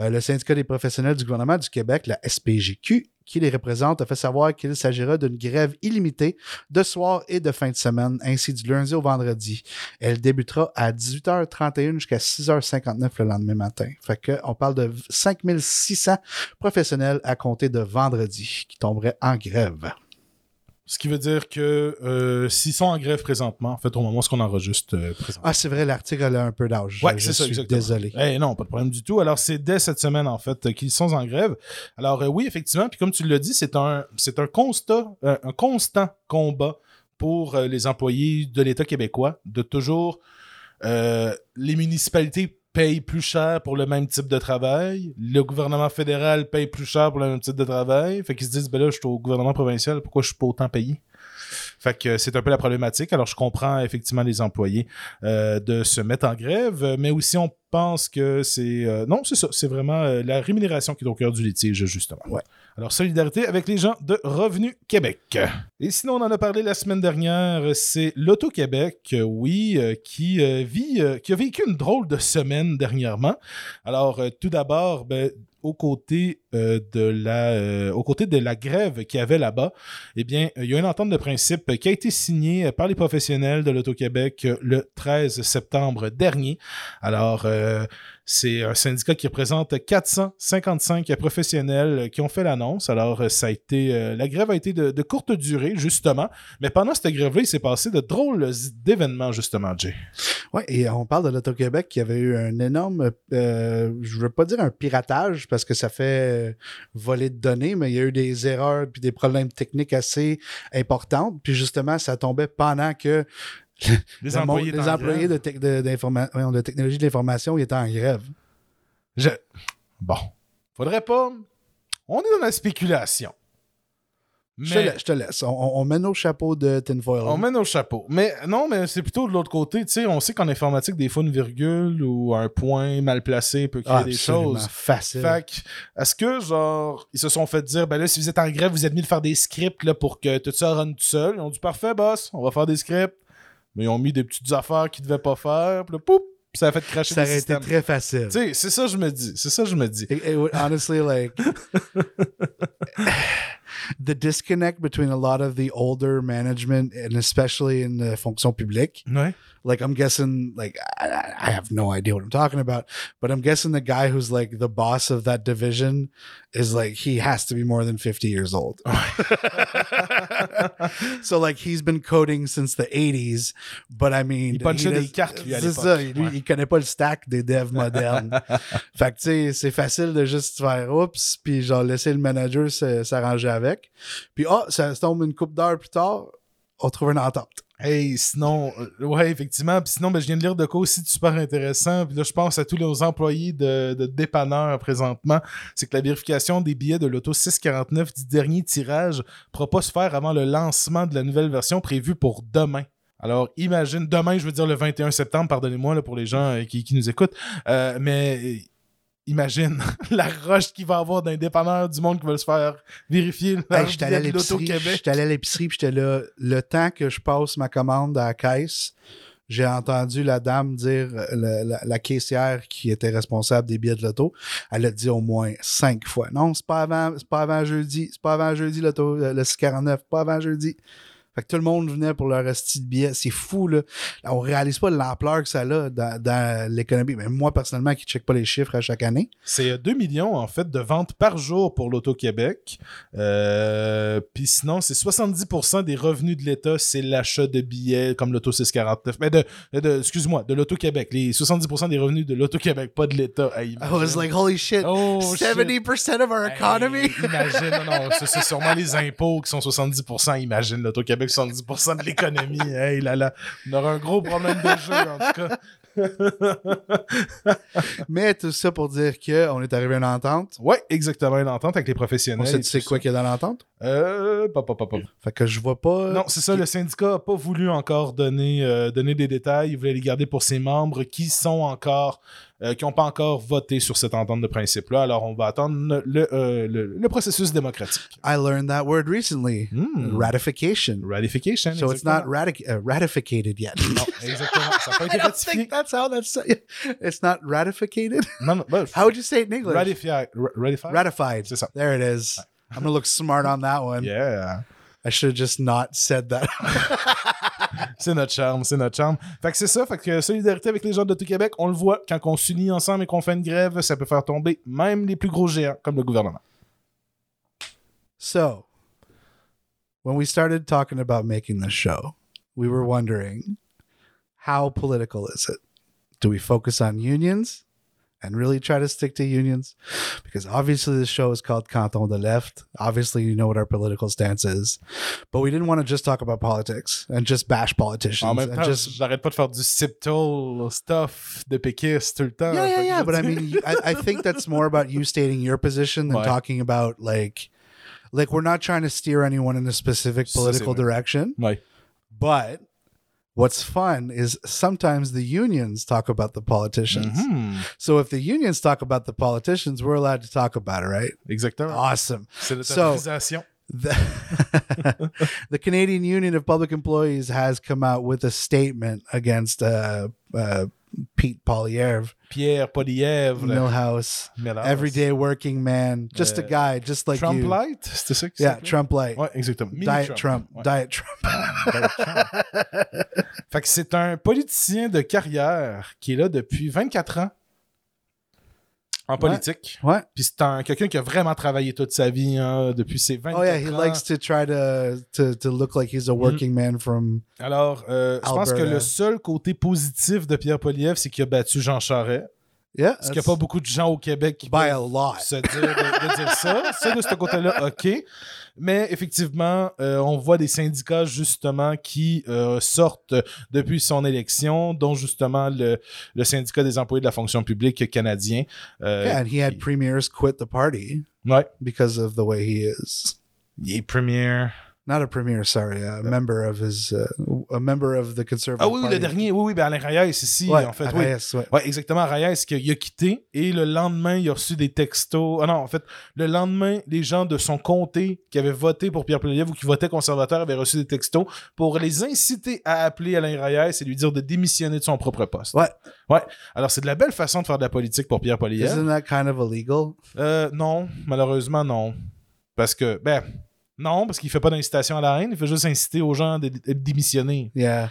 Euh, le syndicat des professionnels du gouvernement du Québec, la SPGQ, qui les représente, a fait savoir qu'il s'agira d'une grève illimitée de soir et de fin de semaine, ainsi du lundi au vendredi. Elle débutera à 18h31 jusqu'à 6h59 le lendemain matin. Fait que on parle de 5600 professionnels à compter de vendredi qui tomberaient en grève. Ce qui veut dire que euh, s'ils sont en grève présentement, en fait, au moment où on enregistre euh, présentement. Ah, c'est vrai, l'article a un peu d'âge. Ouais, c'est ça, suis exactement. désolé. Eh non, pas de problème du tout. Alors, c'est dès cette semaine, en fait, qu'ils sont en grève. Alors, euh, oui, effectivement, puis comme tu l'as dit, c'est un, c'est un constat, un constant combat pour les employés de l'État québécois de toujours les municipalités payent plus cher pour le même type de travail, le gouvernement fédéral paye plus cher pour le même type de travail, fait qu'ils se disent ben là je suis au gouvernement provincial, pourquoi je suis pas autant payé? Fait que c'est un peu la problématique. Alors, je comprends effectivement les employés euh, de se mettre en grève, mais aussi on pense que c'est... euh, non, c'est ça. C'est vraiment euh, la rémunération qui est au cœur du litige, justement. Ouais. Alors, solidarité avec les gens de Revenu Québec. Et sinon, on en a parlé la semaine dernière, c'est l'Auto-Québec, oui, qui, vit, qui a vécu une drôle de semaine dernièrement. Alors, tout d'abord, ben, aux côtés, euh, de la, euh, de la grève qu'il y avait là-bas, eh bien, il y a une entente de principe qui a été signée par les professionnels de l'Auto-Québec le 13 septembre dernier. Alors, euh, c'est un syndicat qui représente 455 professionnels qui ont fait l'annonce. Alors, ça a été, la grève a été de, courte durée, justement. Mais pendant cette grève-là, il s'est passé de drôles d'événements, justement, Jay. Oui, et on parle de l'Auto-Québec qui avait eu un énorme, je ne veux pas dire un piratage parce que ça fait euh, voler de données, mais il y a eu des erreurs puis des problèmes techniques assez importantes. Puis justement, ça tombait pendant que *laughs* Les le monde- employés, les de, de- de technologie de l'information étaient en grève. Je- Bon, faudrait pas. On est dans la spéculation. Je, te je laisse. On, on- met nos chapeaux de tinfoil. on met nos chapeaux. Mais non, mais c'est plutôt de l'autre côté. Tu sais, on sait qu'en informatique, des fois, une virgule ou un point mal placé peut créer Ah, des choses. Facile. Fait que, est-ce que, genre, ils se sont fait dire, ben là, si vous êtes en grève, vous êtes mis de faire des scripts là, pour que tout ça run tout seul? Ils ont dit, parfait, boss, on va faire des scripts. Mais ils ont mis des petites affaires qu'ils devaient pas faire. Puis là, puis ça a fait cracher ça aurait été très facile. Tu sais, c'est ça que je me dis. C'est ça que je me dis. It, it would honestly like *laughs* the disconnect between a lot of the older management and especially in the fonction publique. Ouais. Like I'm guessing like I, I have no idea what I'm talking about, but I'm guessing the guy who's like the boss of that division is like he has to be more than 50 years old. *laughs* so like he's been coding since the 80s, but I mean Il punchait he des cartes, lui, à C'est ça, lui, Ouais. il connaît pas le stack des devs modernes. *laughs* fait que tu sais, c'est facile de juste faire oups, puis genre laisser le manager s'arranger avec. Puis ah, ça se tombe une coupe d'heure plus tard, on trouve une entente. Hey, sinon, euh, ouais, effectivement. Puis sinon, ben, je viens de lire de quoi aussi super intéressant. Puis là, je pense à tous les employés de, de dépanneurs présentement. C'est que la vérification des billets de l'auto 649 du dernier tirage pourra pas se faire avant le lancement de la nouvelle version prévue pour demain. Alors, imagine, demain, je veux dire le 21 septembre, pardonnez-moi pour les gens euh, qui, qui nous écoutent, Euh, mais euh, imagine *laughs* la roche qu'il va y avoir d'un dépanneur du monde qui va se faire vérifier Hey, j'étais allé à l'épicerie, j'étais allé à l'épicerie, puis j'étais là, le temps que je passe ma commande à la caisse, j'ai entendu la dame dire, la, la- la caissière qui était responsable des billets de l'auto, elle a dit au moins cinq fois, non, c'est pas avant, c'est pas avant jeudi, c'est pas avant jeudi l'auto, le 649, pas avant jeudi. Fait que tout le monde venait pour leur resti de billets. C'est fou, là. On réalise pas l'ampleur que ça a dans, dans l'économie. Mais moi, personnellement, qui ne check pas les chiffres à chaque année, C'est euh, 2 millions, en fait, de ventes par jour pour l'Auto-Québec. Euh, Puis sinon, c'est 70% des revenus de l'État, c'est l'achat de billets comme l'Auto 649. Mais de, de- excuse-moi, de l'Auto-Québec. Les 70% des revenus de l'Auto-Québec, pas de l'État. Hey, I was like, holy shit, Oh, shit. 70% of our economy. Hey, *laughs* imagine, non, non, c'est sûrement les impôts qui sont 70%. Imagine, l'Auto-Québec, 70% de l'économie. *laughs* Hey là là, on aura un gros problème de jeu, en tout cas. *laughs* Mais tout ça pour dire qu'on est arrivé à une entente. Ouais, exactement, une entente avec les professionnels. On sait et tu sais tout quoi qu'il y a dans l'entente? Euh, pas, pas, pas, pas. Fait que je vois pas. Non, c'est ça, le syndicat n'a pas voulu encore donner, euh, donner des détails. Il voulait les garder pour ses membres qui sont encore, euh, qui n'ont pas encore voté sur cette entente de principe-là. Alors, on va attendre le, euh, le, le processus démocratique. I learned that word recently. Hmm. Ratification. Ratification. So it's not exactement. ratic- uh, ratificated yet. Non, exactement. Ça n'a pas *laughs* été I don't think that's how that's. *laughs* It's not ratificated? Non, non, ben, How would you say it in English? Ratifié. Ra- Ratified? Ratified. C'est ça. There it is. I'm gonna look smart on that one. Yeah. I should have just not said that. *laughs* C'est notre charme, c'est notre charme. Fait que c'est ça, fait que solidarité avec les gens de tout Québec, on le voit, quand on s'unit ensemble et qu'on fait une grève, ça peut faire tomber même les plus gros géants, comme le gouvernement. so, when we started talking about making this show, we were wondering how political is it? Do we focus on unions? And really try to stick to unions? Because obviously, this show is called Canton de Left. Obviously, you know what our political stance is. But we didn't want to just talk about politics and just bash politicians. En même temps, just j'arrête pas de faire du stuff de péquiste tout le temps. yeah, yeah, yeah. But I mean, I, I think that's more about you stating your position than Ouais. talking about like, like we're not trying to steer anyone in a specific political direction. Ouais. But what's fun is sometimes the unions talk about the politicians. Mhm. So if the unions talk about the politicians, we're allowed to talk about it, right? Exactement. Awesome. so- The, *laughs* the Canadian Union of Public Employees has come out with a statement against uh, uh, Pete Polyev, Pierre Polièvre. Millhouse. Millhouse. everyday working man, just a Uh, guy, just like Trump you. Light, c'était ça Yeah? Trump light. Ouais, exactement. Mini Diet Trump. Ouais. Diet Trump. *laughs* Diet Trump. fait que c'est un politicien de carrière qui est là depuis 24 ans en politique. What? Puis c'est un quelqu'un qui a vraiment travaillé toute sa vie hein, depuis ses 24 Oh yeah, he ans. likes to try to, to to look like he's a working man from. Alors, euh, je pense que le seul côté positif de Pierre Poliev, c'est qu'il a battu Jean Charest. Yeah, Parce qu'il n'y a pas beaucoup de gens au Québec qui by peuvent se dire, de, de dire ça? *laughs* Ça, de ce côté-là, OK. Mais effectivement, euh, on voit des syndicats, justement, qui euh, sortent depuis son élection, dont justement le, le syndicat des employés de la fonction publique canadien. Euh, Yeah, and he had premiers quit the party Ouais. because of the way he is. Il est premier. Not a premier, sorry, a member of his, uh, a member of the conservative Ah oui, party. le dernier. Oui, oui, ben Alain Reyes ici, Ouais, en fait. oui. Arias, ouais. Ouais, exactement. Reyes, qu'il a quitté et le lendemain, il a reçu des textos. Ah non, en fait, le lendemain, les gens de son comté qui avaient voté pour Pierre Poilievre ou qui votaient conservateur avaient reçu des textos pour les inciter à appeler Alain Reyes et lui dire de démissionner de son propre poste. Ouais. Ouais. Alors, c'est de la belle façon de faire de la politique pour Pierre Poilievre. Isn't that kind of illegal? Euh, non, malheureusement, non. Parce que, ben, non, parce qu'il fait pas d'incitation à la haine, il fait juste inciter aux gens de, de démissionner. Yeah.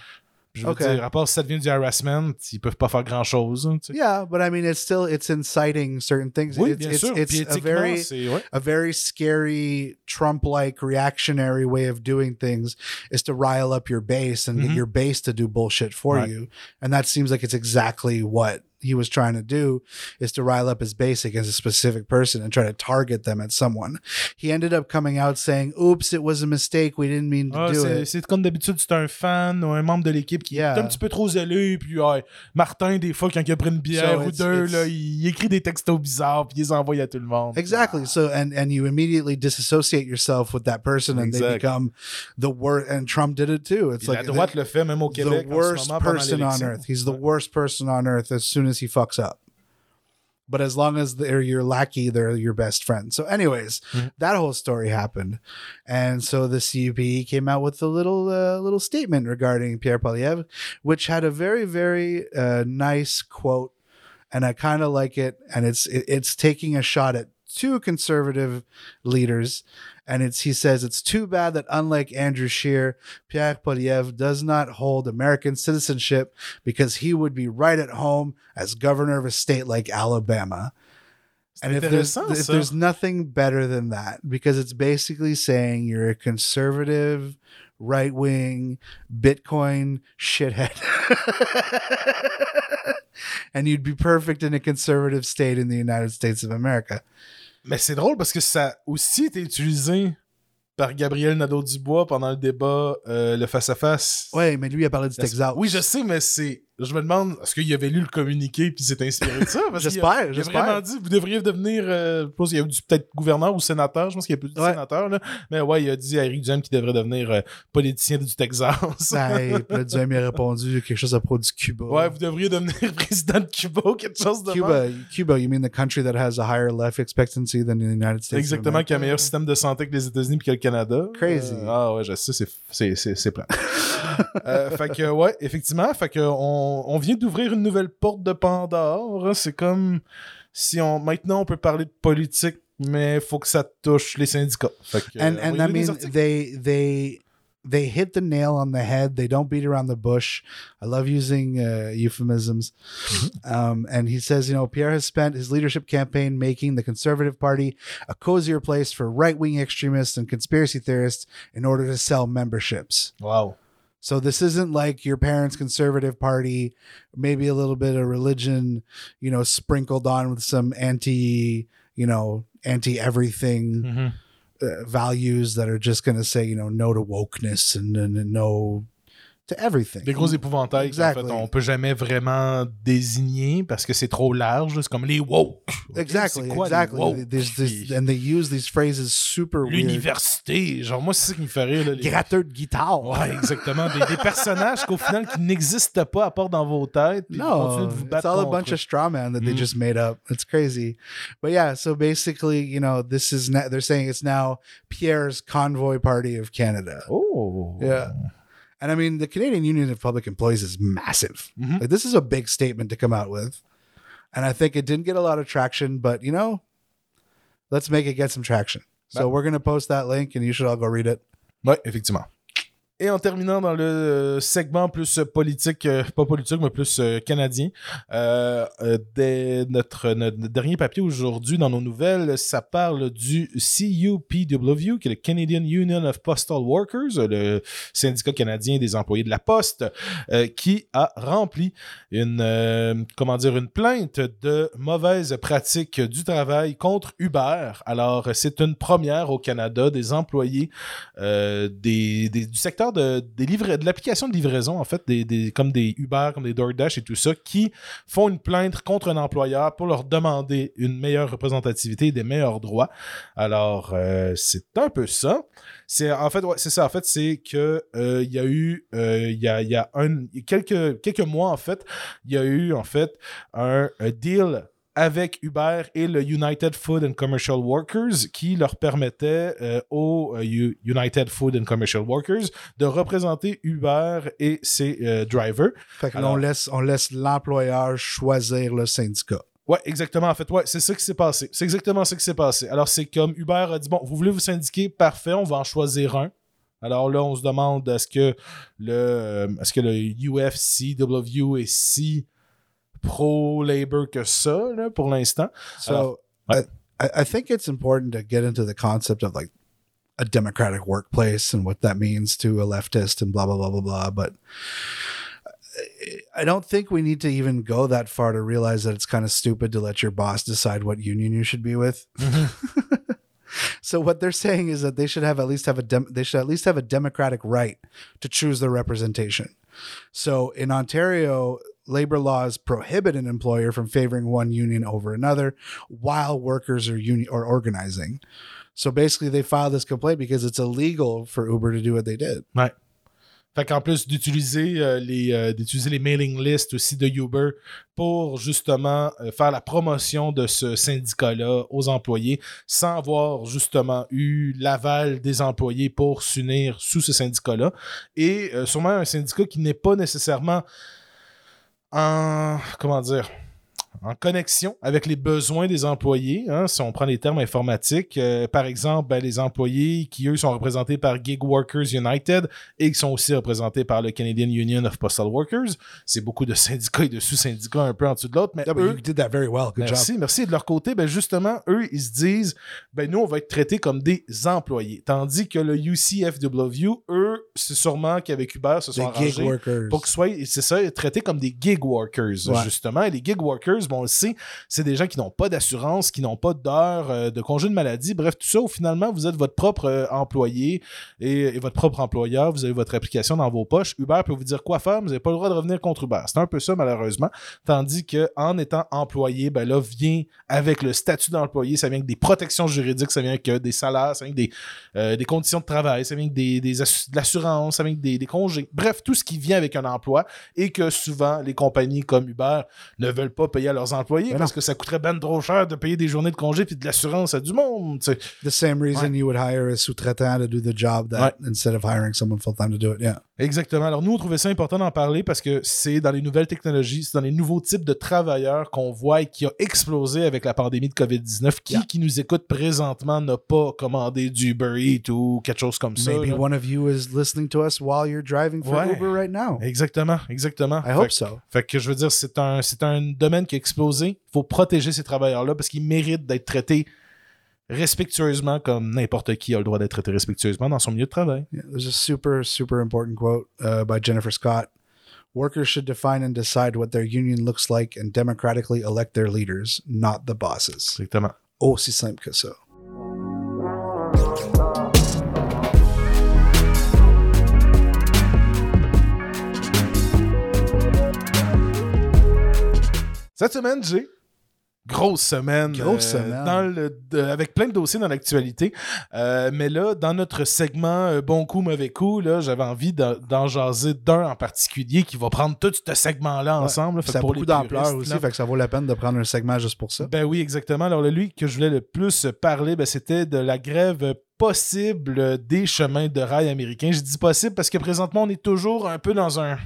Je veux dire, à part si ça devient du harassment, ils peuvent pas faire grand-chose. hein, tu sais. Yeah, but I mean, it's still it's inciting certain things. Oui, it's, bien it's, sûr. it's Puis a very c'est... Ouais. a very scary Trump-like reactionary way of doing things is to rile up your base and get Mhm. your base to do bullshit for Right. you. And that seems like it's exactly what he was trying to do is to rile up his base against a specific person and try to target them at someone. He ended up coming out saying, "Oops, it was a mistake. We didn't mean to Ah, do c'est, it." c'est comme d'habitude, c'est un fan ou un membre de l'équipe qui Yeah. est un petit peu trop zélé. Puis ouais, Martin, des fois, quand il a pris une bière So ou deux, là, il, il écrit des textos bizarres puis il les envoie à tout le monde. Exactly. So and and you immediately disassociate yourself with that person and they become the worst and Trump did it too. It's Puis like la droite le fait même au Québec the en ce worst moment person on earth. He's the worst person on earth as soon as he fucks up. But as long as they're your lackey, they're your best friend. So, anyways, Mhm. that whole story happened, and so the CUP came out with a little uh, little statement regarding Pierre Polyev, which had a very very uh, nice quote, and I kind of like it. And it's it, it's taking a shot at two conservative leaders and it's he says it's too bad that unlike Andrew Scheer, Pierre Polyev does not hold American citizenship because he would be right at home as governor of a state like Alabama. And if there's if there's nothing better than that because it's basically saying you're a conservative, right wing, Bitcoin shithead. *laughs* and you'd be perfect in a conservative state in the United States of America. Mais c'est drôle parce que ça aussi été utilisé par Gabriel Nadeau-Dubois pendant le débat, euh, le face-à-face. Ouais, mais lui il a parlé du Texas. Oui, je sais, mais c'est. Je me demande, est-ce qu'il avait lu le communiqué puis s'est inspiré de ça? *laughs* J'espère, Il a j'espère. vraiment dit, vous devriez devenir. euh, je pense qu'il y a peut-être gouverneur ou sénateur. Je pense qu'il y a plus de Ouais. sénateur, là. Mais ouais, il a dit à Eric Duhem qu'il devrait devenir euh, politicien du Texas. Ben, *laughs* puis là, Duhem, a répondu quelque chose à propos du Cuba. ouais, vous devriez devenir *laughs* président de Cuba ou quelque chose de même. Cuba, Cuba, you mean the country that has a higher life expectancy than the United States? Exactement, qui a un meilleur système de santé que les États-Unis puis que le Canada. Crazy. Euh, ah ouais, je sais, c'est, c'est, c'est, c'est fait que, ouais, effectivement, fait que on, on vient d'ouvrir une nouvelle porte de Pandore. C'est comme si on. Maintenant, on peut parler de politique, mais il faut que ça touche les syndicats. Fait que, And euh, and I mean they they they hit the nail on the head. They don't beat around the bush. I love using uh, euphemisms. Um, and he says, you know, Pierre has spent his leadership campaign making the Conservative Party a cozier place for right wing extremists and conspiracy theorists in order to sell memberships. Wow. So this isn't like your parents' conservative party, maybe a little bit of religion, you know, sprinkled on with some anti, you know, anti everything Mhm. uh, values that are just going to say, you know, no to wokeness and, and, and no to everything. Des gros épouvantails Exactly. qu'en fait, on peut jamais vraiment désigner parce que c'est trop large. C'est comme les woke. Exactly, C'est quoi, les exactly. woke? There's this, Puis and they use these phrases super. L'université. Genre, moi, c'est ça qui me fait rire. Là, les- Gratteux de guitare. Ouais, exactement. Des, des personnages qu'au final, qui n'existent pas à part dans vos têtes. No, de vous it's all a bunch of straw man that they Mm. just made up. It's crazy, but yeah. So basically, you know, this is they're saying it's now Pierre's convoy party of Canada. Oh. Yeah. And I mean, the Canadian Union of Public Employees is massive. Mhm. Like, this is a big statement to come out with. And I think it didn't get a lot of traction, but you know, let's make it get some traction. So we're going to post that link and you should all go read it. Ouais, effectivement. Et en terminant dans le euh, segment plus euh, politique, euh, pas politique, mais plus canadien, notre, dernier papier aujourd'hui dans nos nouvelles, ça parle du CUPW, qui est le Canadian Union of Postal Workers, le syndicat canadien des employés de la poste, qui a rempli une, comment dire, une plainte de mauvaise pratique du travail contre Uber. Alors, c'est une première au Canada des employés du secteur de, des de l'application de livraison, en fait, des, comme des Uber, comme des DoorDash et tout ça, qui font une plainte contre un employeur pour leur demander une meilleure représentativité et des meilleurs droits. Alors, euh, c'est un peu ça. C'est en fait, c'est ça. En fait, c'est que euh, il y a eu, euh, il y a, quelques, quelques mois en fait, il y a eu en fait un deal avec Uber et le United Food and Commercial Workers qui leur permettait euh, aux euh, United Food and Commercial Workers de représenter Uber et ses euh, drivers. Fait que Alors- on laisse, on laisse l'employeur choisir le syndicat. Ouais, exactement. En fait, ouais, c'est ça qui s'est passé. C'est exactement ça qui s'est passé. Alors, c'est comme Uber a dit bon, vous voulez vous syndiquer, parfait, on va en choisir un. Alors là, on se demande est-ce que le, euh, est-ce que le UFCW est si pro-labor que ça là, pour l'instant. So Alors, ouais. I, I think it's important to get into the concept of like a democratic workplace and what that means to a leftist and blah blah blah blah blah. But I don't think we need to even go that far to realize that it's kind of stupid to let your boss decide what union you should be with. Mm-hmm. *laughs* so what they're saying is that they should have at least have a dem- they should at least have a democratic right to choose their representation. So in Ontario, labor laws prohibit an employer from favoring one union over another while workers are union or organizing. So basically, they filed this complaint because it's illegal for Uber to do what they did. Ouais. Fait qu'en plus d'utiliser euh, les euh, d'utiliser les mailing lists aussi de Uber pour justement euh, faire la promotion de ce syndicat-là aux employés sans avoir justement eu l'aval des employés pour s'unir sous ce syndicat-là. Et sûrement un syndicat qui n'est pas nécessairement en comment dire en connexion avec les besoins des employés. hein, si on prend les termes informatiques, euh, par exemple, ben, les employés qui, eux, sont représentés par Gig Workers United et qui sont aussi représentés par le Canadian Union of Postal Workers. C'est beaucoup de *laughs* syndicats et de sous-syndicats un peu en dessous de l'autre, mais Yeah, but eux, you did that very well. Good Merci, job. merci. Et de leur côté, ben justement, eux, ils se disent, ben nous, on va être traités comme des employés. Tandis que le UCFW, eux, c'est sûrement qu'avec Uber, se sont arrangés workers. pour qu'ils soient, c'est ça, traités comme des gig workers, Ouais. justement. Et les gig workers, bon, on le sait, c'est des gens qui n'ont pas d'assurance, qui n'ont pas d'heures euh, de congé de maladie. Bref, tout ça, au finalement, vous êtes votre propre euh, employé et, votre propre employeur. Vous avez votre application dans vos poches. Uber peut vous dire quoi faire, mais vous n'avez pas le droit de revenir contre Uber. C'est un peu ça, malheureusement. Tandis que en étant employé, ben là, vient avec le statut d'employé, ça vient avec des protections juridiques, ça vient avec euh, des salaires, ça vient avec des, des conditions de travail, ça vient avec des, des de l'assurance, ça vient avec des, des congés. Bref, tout ce qui vient avec un emploi et que souvent les compagnies comme Uber ne veulent pas payer à leurs employés Ben parce que ça coûterait ben trop cher de payer des journées de congé puis de l'assurance à du monde. tu sais. The same reason you would hire a sous-traitant to do the job that instead of hiring someone full time to do it. Yeah. Exactement. Alors, nous, on trouvait ça important d'en parler parce que c'est dans les nouvelles technologies, c'est dans les nouveaux types de travailleurs qu'on voit et qui a explosé avec la pandémie de COVID-19. Qui, Yeah. qui nous écoute présentement, n'a pas commandé du Uber Eats ou quelque chose comme ça. Maybe là. one of you is listening to us while you're driving for Ouais. Uber right now. Exactement, exactement. I Fait hope que- so. Fait que je veux dire, c'est un, c'est un domaine qui a explosé. Il faut protéger ces travailleurs-là parce qu'ils méritent d'être traités respectueusement comme n'importe qui a le droit d'être traité respectueusement dans son milieu de travail. Yeah, there's a super, super important quote uh, by Jennifer Scott. Workers should define and decide what their union looks like and democratically elect their leaders, not the bosses. Exactement. Aussi simple que ça. Cette semaine, j'ai grosse semaine, euh, Grosse semaine. dans le, de- avec plein de dossiers dans l'actualité. Euh, mais là, dans notre segment euh, Bon coup, mauvais coup, là, j'avais envie d'en jaser d'un en particulier qui va prendre tout ce segment-là Ouais. ensemble. là. Ça a pour beaucoup d'ampleur aussi, là, fait que ça vaut la peine de prendre un segment juste pour ça. Ben oui, exactement. Alors, lui que je voulais le plus parler, ben, c'était de la grève possible des chemins de rail américains. Je dis possible parce que présentement, on est toujours un peu dans un.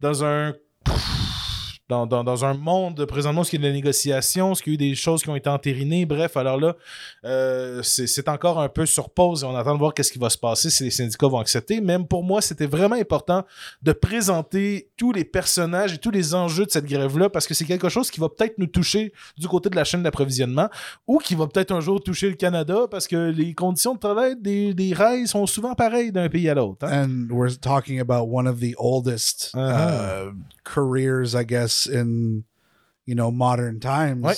dans un. Dans, dans- dans un monde présentement il y a de la négociation, il y a eu des choses qui ont été entérinées. Bref, alors là, euh, c'est encore un peu sur pause et on attend de voir qu'est-ce qui va se passer si les syndicats vont accepter. Même pour moi, c'était vraiment important de présenter tous les personnages et tous les enjeux de cette grève-là parce que c'est quelque chose qui va peut-être nous toucher du côté de la chaîne d'approvisionnement ou qui va peut-être un jour toucher le Canada parce que les conditions de travail des, des rails sont souvent pareilles d'un pays à l'autre. hein. And we're talking about one of the oldest Uh-huh. uh, careers, I guess, in you know modern times. Ouais.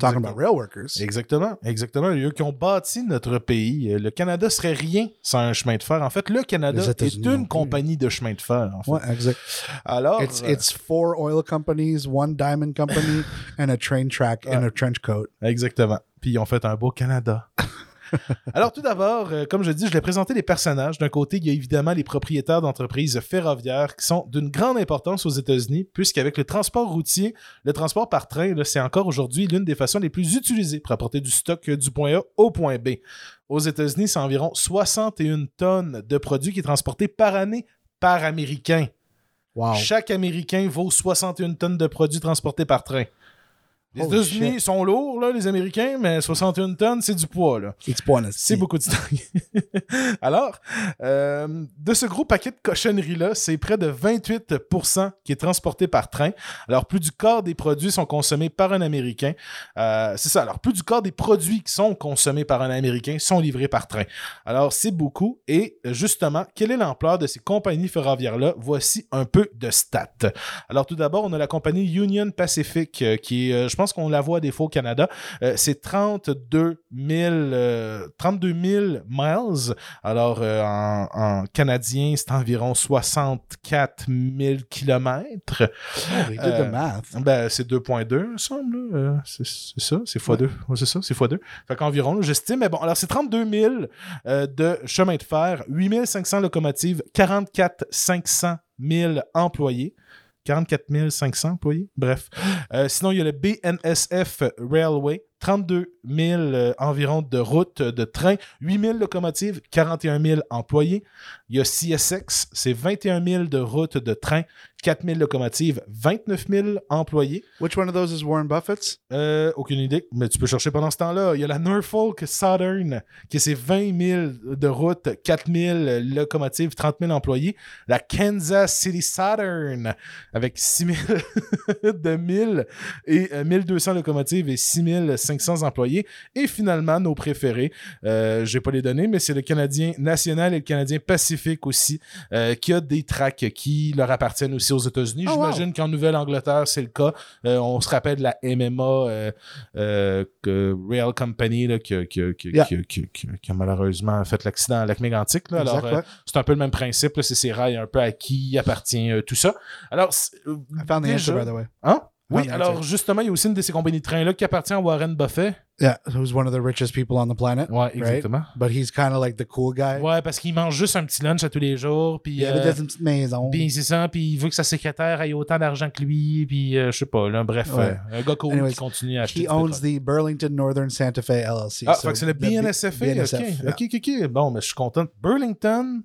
Talking about rail workers. Exactement, exactement. Eux qui ont bâti notre pays. Euh, Le Canada serait rien sans un chemin de fer. En fait, le Canada est une compagnie de chemin de fer. En fait. Ouais, exact. Alors, It's euh, it's four oil companies, one diamond company, *laughs* and a train track and a trench coat. Exactement. Puis ils ont fait un beau Canada. *laughs* *laughs* Alors tout d'abord, euh, comme je dis, je vais présenter les personnages. D'un côté, il y a évidemment les propriétaires d'entreprises ferroviaires qui sont d'une grande importance aux États-Unis, puisqu'avec le transport routier, le transport par train, c'est encore aujourd'hui l'une des façons les plus utilisées pour apporter du stock euh, du point A au point B. Aux États-Unis, c'est environ 61 tonnes de produits qui est transporté par année par Américain. Wow. Chaque Américain vaut 61 tonnes de produits transportés par train. Les États-Unis sont lourds, là, les Américains, mais 61 tonnes, c'est du poids, là. It's point C'est beaucoup de stock. *laughs* Alors, euh, de ce gros paquet de cochonneries-là, c'est près de 28% qui est transporté par train. Alors, plus du quart des produits sont consommés par un Américain. Euh, c'est ça. Alors, plus du quart des produits qui sont consommés par un Américain sont livrés par train. Alors, c'est beaucoup. Et justement, quelle est l'ampleur de ces compagnies ferroviaires-là? Voici un peu de stats. Alors, tout d'abord, on a la compagnie Union Pacific, euh, qui est, je pense qu'on la voit des fois au Canada. Euh, c'est 32 000, euh, 32 000 miles. Alors, euh, en, en canadien, c'est environ 64 000 kilomètres. Oh, the math. Ben, c'est 2.2, il me semble. c'est ça, c'est x2. Ouais, c'est ça, c'est x2. Fait qu'environ, j'estime. Mais bon, alors c'est 32 000 euh, de chemin de fer, 8 500 locomotives, 44 500 000 employés. 44 500 employés, bref. Euh, sinon, il y a le BNSF Railway, 32 000 euh, environ de routes, euh, de trains, 8 000 locomotives, 41 000 employés. Il y a CSX, c'est 21 000 de routes, de trains, 4 000 locomotives, 29 000 employés. Which one of those is Warren Buffett's? Euh, aucune idée, mais tu peux chercher pendant ce temps-là. Il y a la Norfolk Southern, qui c'est 20 000 de routes, 4 000 locomotives, 30 000 employés. La Kansas City Southern, avec 6 000 *laughs* de 1000 et euh, 1200 locomotives et 6 500 employés. Et finalement, nos préférés, euh, j'ai pas les données, mais c'est le Canadien National et le Canadien Pacifique aussi, euh, qui a des tracks qui leur appartiennent aussi aux États-Unis. Oh, wow. J'imagine qu'en Nouvelle-Angleterre, c'est le cas. Euh, on se rappelle de la MMA euh, que Rail Company là, qui, a- qui qui Yeah. qui malheureusement fait l'accident à Lac-Mégantic. là. Alors, ouais. c'est un peu le même principe. C'est ces rails un peu à qui appartient tout ça. Alors, déjà- by the way. Hein? Oui, Ah, alors justement, il y a aussi une de ces compagnies de trains-là qui appartient à Warren Buffett. Yeah, who's one of the richest people on the planet. Ouais, exactement. But he's kind of like the cool guy. Ouais, parce qu'il mange juste un petit lunch à tous les jours. Puis, Il habite euh, dans une petite maison. puis c'est ça, puis il veut que sa secrétaire ait autant d'argent que lui, puis euh, je sais pas, là, bref, Ouais. euh, un gars cool Anyways, qui continue à acheter He owns the Burlington Northern Santa Fe LLC. Ah, So fait que c'est le BNSFA, BNSF, ok, yeah. ok, ok, ok, bon, mais je suis content. Burlington,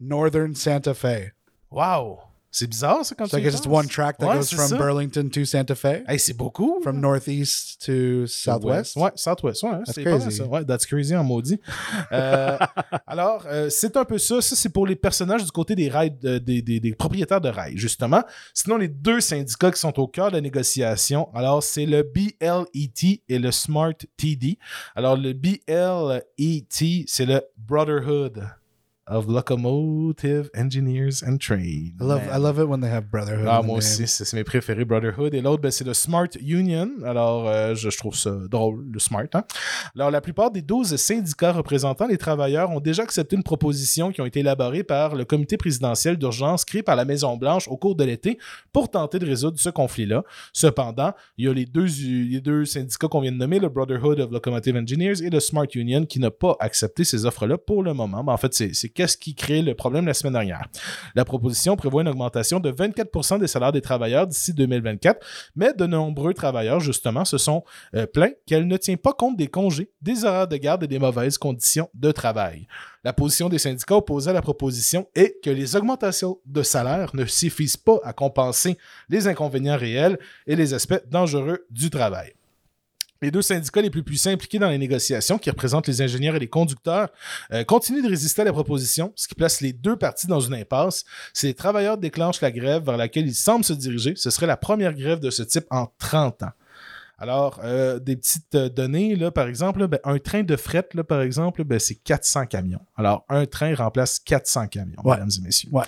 Northern Santa Fe. wow, c'est bizarre ça quand So I tu y guess it's one track that Ouais, goes from ça. Burlington to Santa Fe, Hey, c'est beaucoup. from northeast to southwest? Ouais, Southwest, ouais, That's c'est crazy. ça. Ouais, that's crazy en maudit. *laughs* Euh, alors, euh, c'est un peu ça. Ça, c'est pour les personnages du côté des rails, euh, des, des- des propriétaires de rails, justement. Sinon, les deux syndicats qui sont au cœur de la négociation, alors, c'est le BLET et le Smart TD. Alors, le BLET, c'est le Brotherhood of Locomotive Engineers and Trade. I love I love it when they have brotherhood. Ah, moi aussi, c'est mes préférés, Brotherhood. Et l'autre, ben, c'est le Smart Union. Alors, euh, je, je trouve ça drôle, le Smart. hein. Alors, la plupart des 12 syndicats représentant les travailleurs ont déjà accepté une proposition qui ont été élaborées par le comité présidentiel d'urgence créé par la Maison-Blanche au cours de l'été pour tenter de résoudre ce conflit-là. Cependant, il y a les deux, les deux syndicats qu'on vient de nommer, le Brotherhood of Locomotive Engineers et le Smart Union, qui n'a pas accepté ces offres-là pour le moment. Ben, en fait, c'est qu'est-ce qui crée le problème la semaine dernière. La proposition prévoit une augmentation de 24% des salaires des travailleurs d'ici 2024, mais de nombreux travailleurs, justement, se sont euh, plaints qu'elle ne tient pas compte des congés, des horaires de garde et des mauvaises conditions de travail. La position des syndicats opposés à la proposition est que les augmentations de salaire ne suffisent pas à compenser les inconvénients réels et les aspects dangereux du travail. Les deux syndicats les plus puissants impliqués dans les négociations, qui représentent les ingénieurs et les conducteurs, euh, continuent de résister à la proposition, ce qui place les deux parties dans une impasse. Si les travailleurs déclenchent la grève vers laquelle ils semblent se diriger, ce serait la première grève de ce type en 30 ans. Alors, euh, des petites euh, données, là, par exemple, là, ben, un train de fret, là, par exemple, ben, c'est 400 camions. Alors, un train remplace 400 camions, Ouais. mesdames et messieurs. Ouais.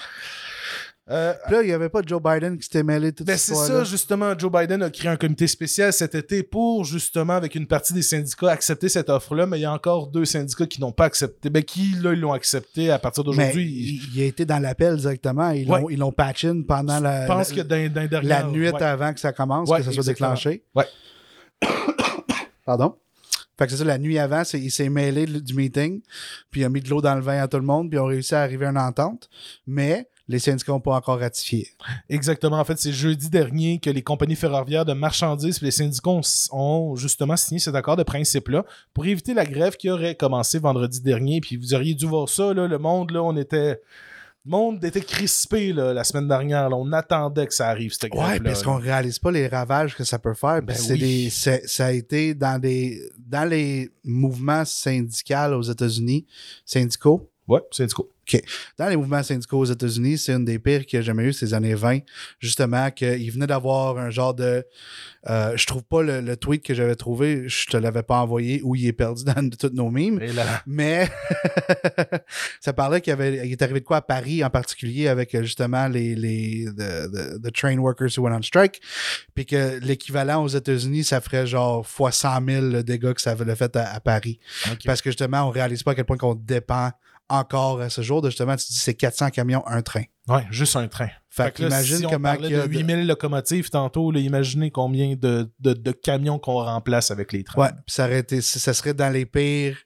Euh, là, il n'y avait pas Joe Biden qui s'était mêlé de toute ben, c'est ça, justement. Joe Biden a créé un comité spécial cet été pour, justement, avec une partie des syndicats, accepter cette offre-là, mais il y a encore deux syndicats qui n'ont pas accepté. Ben, qui, là, ils l'ont accepté à partir d'aujourd'hui. il, il a été dans l'appel directement. Ils l'ont Ouais. ils l'ont patch in pendant la, la, que dans, dans les la nuit ouais. avant que ça commence, Ouais, que ça soit exactement. déclenché. Ouais. *coughs* Pardon? Fait que c'est ça, la nuit avant, il s'est mêlé du meeting, puis il a mis de l'eau dans le vin à tout le monde, puis ils ont réussi à arriver à une entente. Mais les syndicats n'ont pas encore ratifié. Exactement. En fait, c'est jeudi dernier que les compagnies ferroviaires de marchandises et les syndicats ont, ont justement signé cet accord de principe-là pour éviter la grève qui aurait commencé vendredi dernier. Puis vous auriez dû voir ça, là, le monde, là, on était. Le monde était crispé là, la semaine dernière. là. On attendait que ça arrive, cette grève-là. Ouais, parce qu'on réalise pas les ravages que ça peut faire. Ben oui. des- ça a été dans des dans les mouvements syndicaux aux États-Unis, syndicaux. Ouais, syndicaux. Dans les mouvements syndicaux aux États-Unis, c'est une des pires que j'ai jamais eu ces années 20. Justement, qu'il venait d'avoir un genre de. euh, je trouve pas le, le tweet que j'avais trouvé, je te l'avais pas envoyé, où il est perdu *laughs* dans toutes nos mimes. Mais *laughs* ça parlait qu'il avait, il est arrivé de quoi à Paris en particulier avec euh, justement les, les the, the- the train workers who went on strike. Puis que l'équivalent aux États-Unis, ça ferait genre fois 100 000 le dégât que ça avait fait à, à Paris. ok. Parce que justement, on réalise pas à quel point qu'on dépend encore à ce jour de justement, tu dis c'est 400 camions, un train. Ouais, juste un train. Fait, Fait que là, imagine si on comment parlait qu'il y a de de- 8000 locomotives tantôt, là, imaginez combien de, de, de camions qu'on remplace avec les trains. Ouais, puis ça, aurait été, ça serait dans les pires.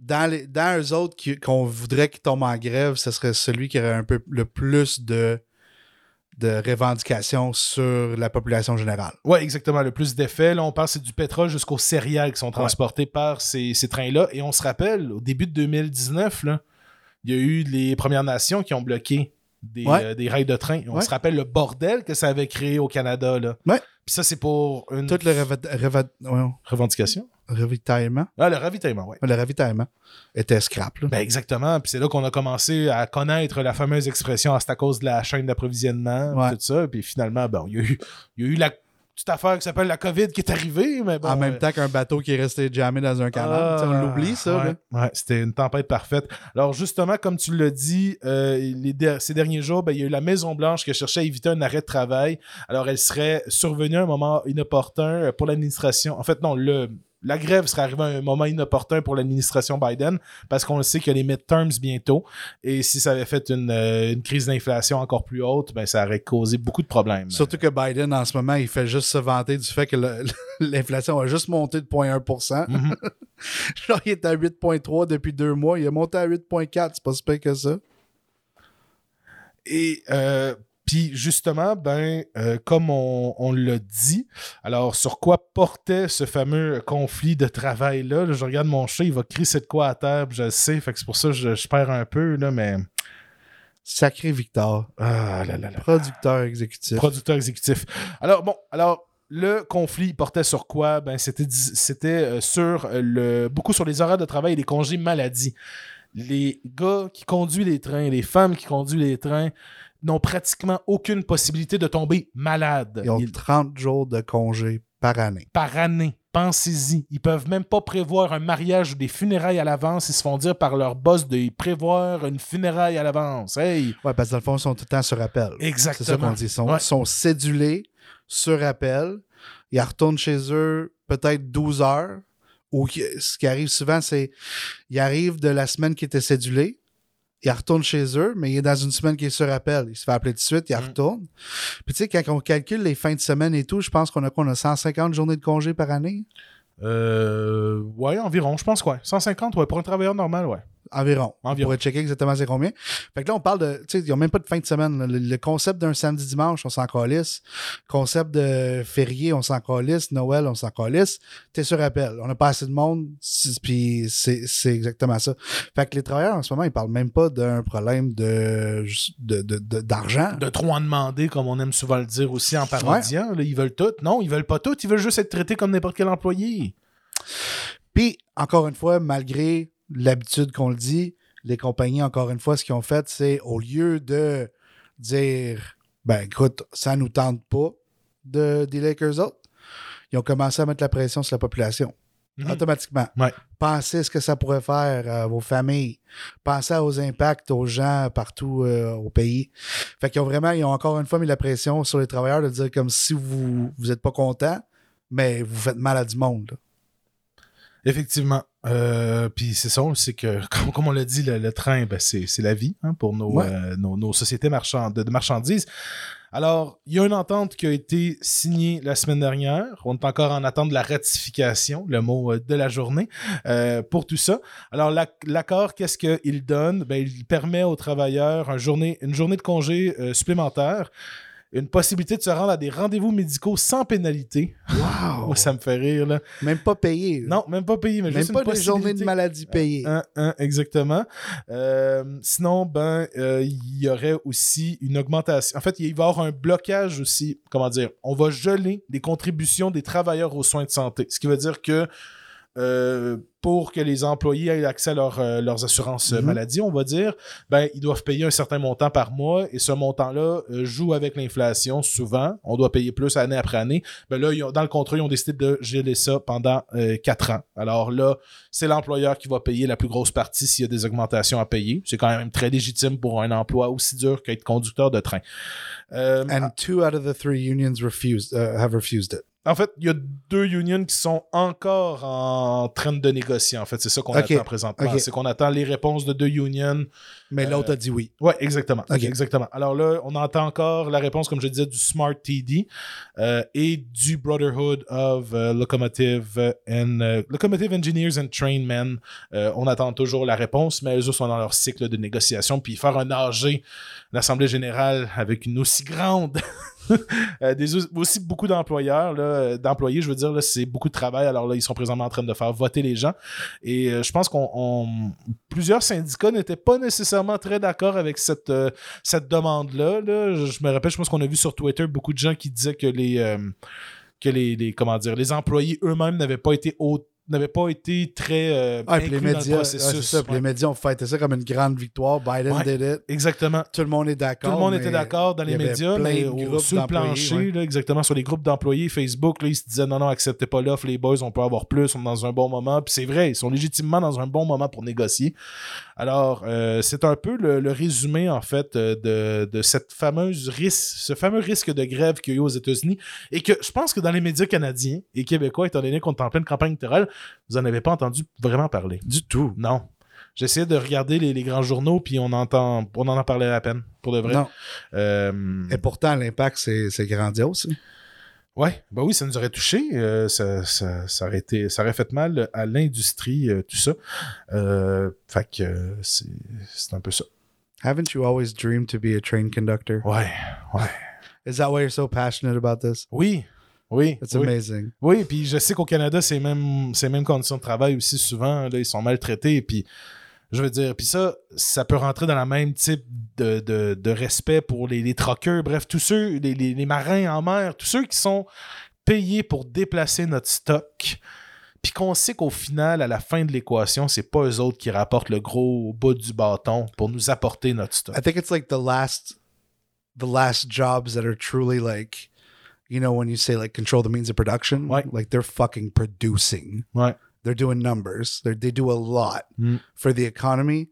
Dans, les, dans eux autres qu'on voudrait qu'ils tombent en grève, ce serait celui qui aurait un peu le plus de, de revendications sur la population générale. Ouais, exactement. Le plus d'effets, là, on parle, c'est du pétrole jusqu'aux céréales qui sont transportés par ces, ces trains-là. Et on se rappelle, au début de 2019, là, il y a eu les Premières Nations qui ont bloqué des, Ouais. euh, des rails de train. On Ouais. se rappelle le bordel que ça avait créé au Canada. Là. Ouais. Puis ça, c'est pour une Tout le reva- reva- ouais, revendication. Ravitaillement, Ah, le ravitaillement, ouais. le ravitaillement était scrap. Là. Ben exactement. Puis c'est là qu'on a commencé à connaître la fameuse expression Ah, c'est à cause de la chaîne d'approvisionnement, Ouais. tout ça. Puis finalement, bon, il y a eu, il y a eu la petite affaire qui s'appelle la COVID qui est arrivée, mais bon. en même euh, temps qu'un bateau qui est resté jamais dans un canal. Ah, on l'oublie, ça. Ouais, là. ouais, c'était une tempête parfaite. Alors, justement, comme tu l'as dit, euh, les ces derniers jours, ben, il y a eu la Maison-Blanche qui a cherché à éviter un arrêt de travail. Alors, elle serait survenue à un moment inopportun pour l'administration. En fait, non, le. La grève serait arrivée à un moment inopportun pour l'administration Biden parce qu'on le sait qu'il y a les midterms bientôt. Et si ça avait fait une, euh, une crise d'inflation encore plus haute, ben, ça aurait causé beaucoup de problèmes. Surtout que Biden, en ce moment, il fait juste se vanter du fait que *laughs* l'inflation a juste monté de 0,1 Mhm. *laughs* Genre, il est à 8,3 depuis deux mois. Il est monté à 8,4. C'est pas si pire que ça. Et euh, puis justement, ben, euh, comme on, on l'a dit, alors sur quoi portait ce fameux conflit de travail-là? Là, je regarde mon chat, il va crisser de quoi à terre, je le sais, fait que c'est pour ça que je, je perds un peu, là, mais. Sacré Victor. Ah là là là. Producteur exécutif. Producteur exécutif. Alors, bon, alors. Le conflit portait sur quoi? Ben, c'était c'était euh, sur euh, le beaucoup sur les horaires de travail et les congés maladie. Les gars qui conduisent les trains, les femmes qui conduisent les trains n'ont pratiquement aucune possibilité de tomber malade. Ils ont Ils- 30 jours de congé par année. par année. Pensez-y. Ils peuvent même pas prévoir un mariage ou des funérailles à l'avance. Ils se font dire par leur boss de prévoir une funéraille à l'avance. Hey! Ouais, parce que dans le fond, ils sont tout le temps sur appel. C'est ça Exactement. qu'on dit. Ils sont, Ouais. sont cédulés sur appel. Ils retournent chez eux peut-être 12 heures. Ou ce qui arrive souvent, c'est ils arrivent de la semaine qui était cédulée. Ils retournent chez eux, mais il est dans une semaine qui est sur appel. Il se fait appeler tout de suite, il Mm. retourne. Puis tu sais, quand on calcule les fins de semaine et tout, je pense qu'on a quoi? On a 150 journées de congé par année? Euh, ouais, environ. Je pense quoi. 150, ouais. Pour un travailleur normal, ouais. Environ. On pourrait checker exactement c'est combien. Fait que là, on parle de. Tu sais, ils n'ont même pas de fin de semaine. Le, le concept d'un samedi-dimanche, on s'en calisse. Concept de férié, on s'en calisse. Noël, on s'en calisse. T'es sur appel. On n'a pas assez de monde. Puis c'est exactement ça. Fait que les travailleurs, en ce moment, ils parlent même pas d'un problème de de- de- de- d'argent. De trop en demander, comme on aime souvent le dire aussi en parodiant. là. ils veulent tout. Non, ils veulent pas tout. Ils veulent juste être traités comme n'importe quel employé. Puis, encore une fois, malgré l'habitude qu'on le dit, les compagnies, encore une fois, ce qu'ils ont fait, c'est au lieu de dire ben écoute, ça nous tente pas de avec eux autres, ils ont commencé à mettre la pression sur la population. Mhm. Automatiquement. Ouais. Pensez à ce que ça pourrait faire à vos familles. Pensez aux impacts aux gens partout euh, au pays. Fait qu'ils ont vraiment, ils ont encore une fois mis la pression sur les travailleurs de dire comme si vous vous êtes pas content, mais vous faites mal à du monde. Effectivement. Euh, Puis c'est ça, c'est que, *laughs* comme, comme on l'a dit, le, le train, ben, c'est la vie hein, pour nos, Ouais. euh, nos, nos sociétés marchand- de, de marchandises. Alors, il y a une entente qui a été signée la semaine dernière. On est encore en attente de la ratification, le mot euh, de la journée, euh, pour tout ça. Alors, l'ac- l'accord, qu'est-ce qu'il donne? Ben, il permet aux travailleurs journée, une journée de congé supplémentaire une possibilité de se rendre à des rendez-vous médicaux sans pénalité. Wow! *laughs* ça me fait rire, là. Même pas payé. Non, même pas payé, mais Même juste pas une des journées de possibilité. maladie payées. Hein, hein, exactement. Euh, sinon, ben, euh, il y aurait aussi une augmentation. En fait, il va y avoir un blocage aussi. Comment dire? On va geler les contributions des travailleurs aux soins de santé. Ce qui veut dire que euh, pour que les employés aient accès à leur, euh, leurs assurances Mhm. maladie, on va dire, ben, ils doivent payer un certain montant par mois et ce montant-là euh, joue avec l'inflation souvent. On doit payer plus année après année. Ben là, ils ont- dans le contrat, ils ont décidé de geler ça pendant quatre ans. Alors là, c'est l'employeur qui va payer la plus grosse partie s'il y a des augmentations à payer. C'est quand même très légitime pour un emploi aussi dur qu'être conducteur de train. And two out of the three unions refused, uh, have refused it. En fait, il y a deux unions qui sont encore en train de négocier. En fait, c'est ça qu'on attend présentement. C'est qu'on attend les réponses de deux unions. Mais Euh, l'autre a dit oui. Ouais, exactement. Exactement. Alors là, on entend encore la réponse, comme je disais, du Smart TD euh, et du Brotherhood of euh, Locomotive and Locomotive Engineers and Trainmen. On attend toujours la réponse, mais eux sont dans leur cycle de négociation. Puis faire un AG, l'Assemblée générale, avec une aussi grande *laughs* des, aussi beaucoup d'employeurs, d'employés, je veux dire, c'est beaucoup de travail. Alors là, ils sont présentement en train de faire voter les gens. Et euh, je pense qu'on on- plusieurs syndicats n'étaient pas nécessairement très d'accord avec cette, euh, cette demande-là. là. Je, me rappelle, je pense qu'on a vu sur Twitter beaucoup de gens qui disaient que les euh, que les, les- comment dire les employés eux-mêmes n'avaient pas été au- n'avaient pas été très euh, Ah, puis les inclus dans le médias, ouais, processus. ça, Ouais. les médias ont fêté ça comme une grande victoire. Biden Ouais. did it. Exactement. Tout le monde est d'accord. Tout le monde était d'accord dans les médias, mais au- sur le plancher, ouais. là, exactement, sur les groupes d'employés, Facebook, là, ils se disaient non, non, acceptez pas l'offre, les boys, on peut avoir plus, on est dans un bon moment. Puis c'est vrai, ils sont légitimement dans un bon moment pour négocier. Alors, euh, c'est un peu le, le résumé, en fait, euh, de, de cette fameuse risque, ce fameux risque de grève qu'il y a eu aux États-Unis et que je pense que dans les médias canadiens et québécois, étant donné qu'on est en pleine campagne électorale, vous en avez pas entendu vraiment parler. Du tout. Non. J'essayais de regarder les, les grands journaux, puis on entend, on en a parlé à peine, pour de vrai. Non. Euh, Et pourtant, l'impact, c'est grandiose. ouais, bah oui, ça nous aurait touché. euh, ça, ça, ça aurait été, ça aurait fait mal à l'industrie, euh, tout ça. Euh, fait que c'est c'est un peu ça. Haven't you always dreamed to be a train conductor? Ouais, ouais. *laughs* Is that why you're so passionate about this? Oui, oui. It's oui. amazing. Oui, puis je sais qu'au Canada, c'est même ces mêmes conditions de travail aussi souvent. Là, ils sont maltraités. Puis je veux dire, puis ça, ça peut rentrer dans le même type de, de, de respect pour les, les troqueurs, bref, tous ceux, les, les, les marins en mer, tous ceux qui sont payés pour déplacer notre stock. Puis qu'on sait qu'au final, à la fin de l'équation, c'est pas eux autres qui rapportent le gros bout du bâton pour nous apporter notre stock. I think it's like the last the last jobs that are truly like you know when you say like control the means of production Ouais. like they're fucking producing Right. they're doing numbers they they do a lot Mm. for the economy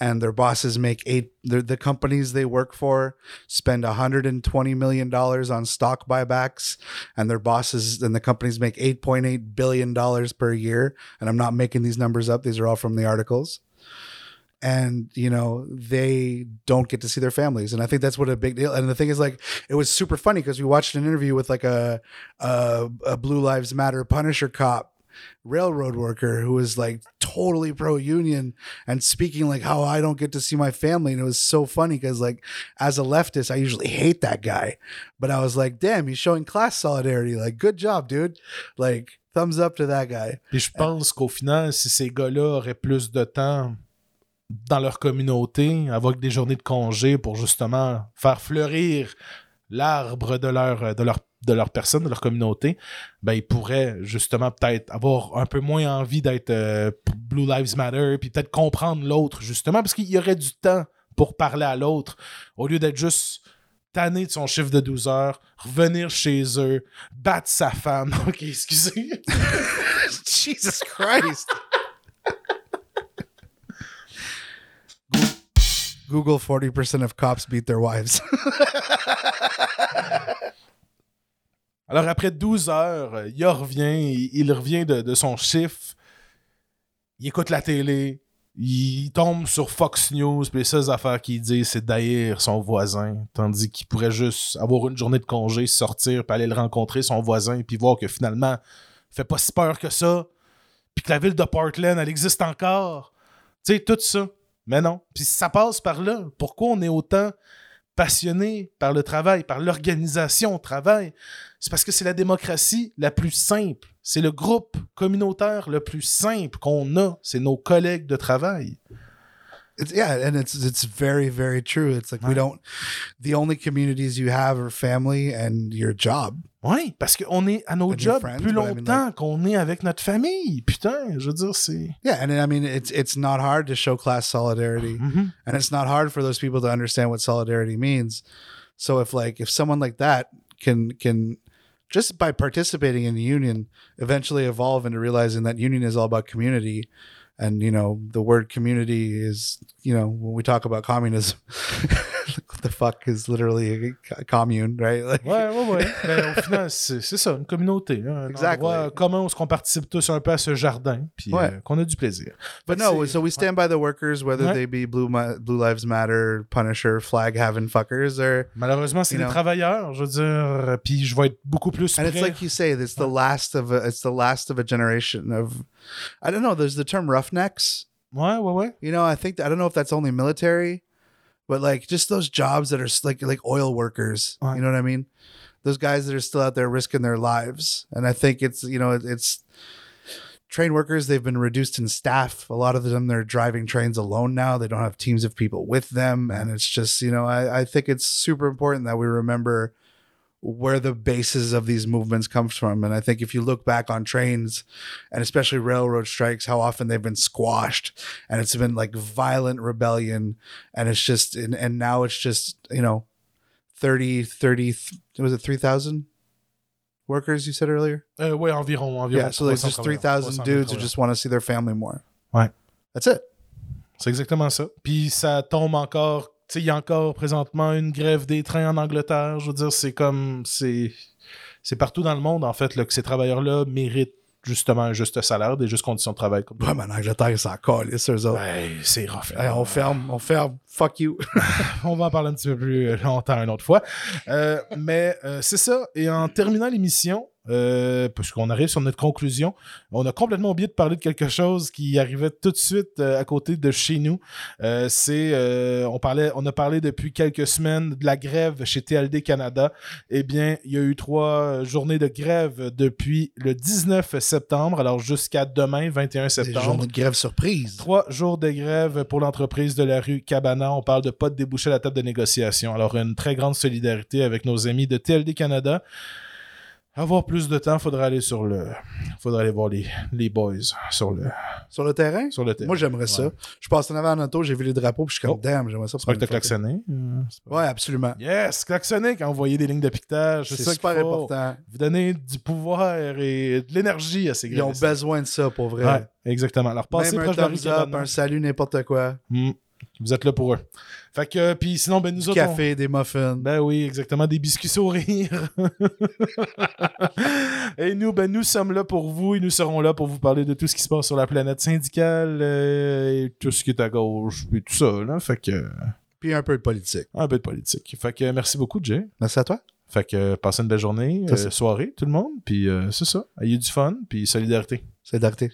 and their bosses make eight the companies they work for spend 120 million dollars on stock buybacks and their bosses and the companies make 8.8 billion dollars per year and i'm not making these numbers up these are all from the articles and you know they don't get to see their families and i think that's what a big deal and the thing is like it was super funny because we watched an interview with like a, a a blue lives matter punisher cop railroad worker who was like totally pro union and speaking like how I don't get to see my family. And it was so funny because, like, as a leftist, I usually hate that guy. But I was like, damn, he's showing class solidarity. Like, good job, dude. Like, thumbs up to that guy. Puis je pense qu'au final, si ces gars-là auraient plus de temps dans leur communauté, avec des journées de congé pour justement faire fleurir l'arbre de leur, de leur de leur personne, de leur communauté, ben ils pourraient justement peut-être avoir un peu moins envie d'être euh, Blue Lives Matter, puis peut-être comprendre l'autre, justement, parce qu'il y aurait du temps pour parler à l'autre, au lieu d'être juste tanné de son chiffre de 12 heures, revenir chez eux, battre sa femme. *laughs* Ok, excusez. *laughs* Jesus Christ. Google 40% of cops beat their wives. *laughs* Alors, après 12 heures, il revient, il revient de, de son chiffre, il écoute la télé, il tombe sur Fox News, puis les seules affaires qu'il dit, c'est d'haïr son voisin, tandis qu'il pourrait juste avoir une journée de congé, sortir, puis aller le rencontrer, son voisin, puis voir que finalement, il fait pas si peur que ça, puis que la ville de Portland, elle existe encore. Tu sais, tout ça. Mais non. Puis ça passe par là. Pourquoi on est autant passionnés par le travail, par l'organisation au travail, c'est parce que c'est la démocratie la plus simple. C'est le groupe communautaire le plus simple qu'on a. C'est nos collègues de travail. It's, yeah, and it's it's very very true. It's like we don't. The only communities you have are family and your job. Oui, parce qu'on est à nos jobs friends, plus but I mean, longtemps qu'on est avec notre famille. Putain, je veux dire, c'est. Yeah, and I mean it's it's not hard to show class solidarity, Mhm. and it's not hard for those people to understand what solidarity means. So if like if someone like that can can just by participating in the union eventually evolve into realizing that union is all about community and you know the word community is you know when we talk about communism what *laughs* the fuck is literally a commune right like Ouais, ouais, ouais. Ben, au final, c'est c'est ça, une communauté. un Exactly. endroit commun où on participe tous un peu à ce jardin, puis Ouais. euh, qu'on a du plaisir. But Fait no, so we stand by the workers, whether Ouais. they be Blue Blue Lives Matter, Punisher, flag having fuckers, or Malheureusement, c'est les know. travailleurs, je veux dire, puis je vais être beaucoup plus and prêt. it's like you say, it's the last of a, it's the last of a generation of, I don't know. There's the term roughnecks. Ouais, What? What? You know, I think I don't know if that's only military, but like just those jobs that are like like oil workers. Ouais. You know what I mean? Those guys that are still out there risking their lives, and I think it's you know it's train workers. They've been reduced in staff. A lot of them they're driving trains alone now. They don't have teams of people with them, and it's just you know I I think it's super important that we remember where the basis of these movements comes from and i think if you look back on trains and especially railroad strikes how often they've been squashed and it's been like violent rebellion and it's just and, and now it's just you know 30 30 was it 3000 workers you said earlier Euh, ouais, environ, environ. yeah so there's just 3000 dudes who just want to see their family more Ouais. that's it C'est exactement ça. Puis ça tombe encore. Il y a encore présentement une grève des trains en Angleterre. Je veux dire, c'est comme. C'est c'est partout dans le monde, en fait, là, que ces travailleurs-là méritent justement un juste salaire, des justes conditions de travail. Comme ouais mais en Angleterre c'est encore les eux autres. Ouais, c'est rough. Hey, on ferme on ferme fuck you *laughs* On va en parler un petit peu plus longtemps une autre fois. Euh, mais euh, c'est ça. Et en terminant l'émission, euh, puisqu'on arrive sur notre conclusion, on a complètement oublié de parler de quelque chose qui arrivait tout de suite euh, à côté de chez nous. Euh, c'est, on parlait, on a parlé depuis quelques semaines de la grève chez TLD Canada. Eh bien, il y a eu trois journées de grève depuis le 19 septembre, alors jusqu'à demain, 21 des septembre. journées de grève surprise Trois jours de grève pour l'entreprise de la rue Cabana. On parle de pas de déboucher à la table de négociation. Alors, une très grande solidarité avec nos amis de TLD Canada. Avoir plus de temps, faudra aller sur le. faudra aller voir les, les boys sur le, sur le terrain? sur le terrain. Moi, j'aimerais ça. Je passe en avant en auto, j'ai vu les drapeaux, puis je suis comme, Oh. damn, j'aimerais ça. J'espère que t'as klaxonné. Pas- Ouais, absolument. Yes, klaxonner quand envoyer des lignes de piquetage. C'est super faut. important. Vous donner du pouvoir et de l'énergie à ces Ils ont besoin de ça, pour vrai. Ouais, exactement. Alors, passez Même un de up, un salut, n'importe quoi. Hmm. Vous êtes là pour eux. Fait que, euh, puis sinon, ben nous Du autres. on- café, des muffins. Ben oui, exactement, des biscuits sourires. *laughs* et nous, ben nous sommes là pour vous et nous serons là pour vous parler de tout ce qui se passe sur la planète syndicale euh, et tout ce qui est à gauche et tout ça. Là. Fait que, Puis un peu de politique. un peu de politique. Fait que merci beaucoup, Jay. Merci à toi. Fait que passez une belle journée, euh, soirée, tout le monde. Puis euh, c'est ça. Ayez du fun, puis solidarité. Solidarité.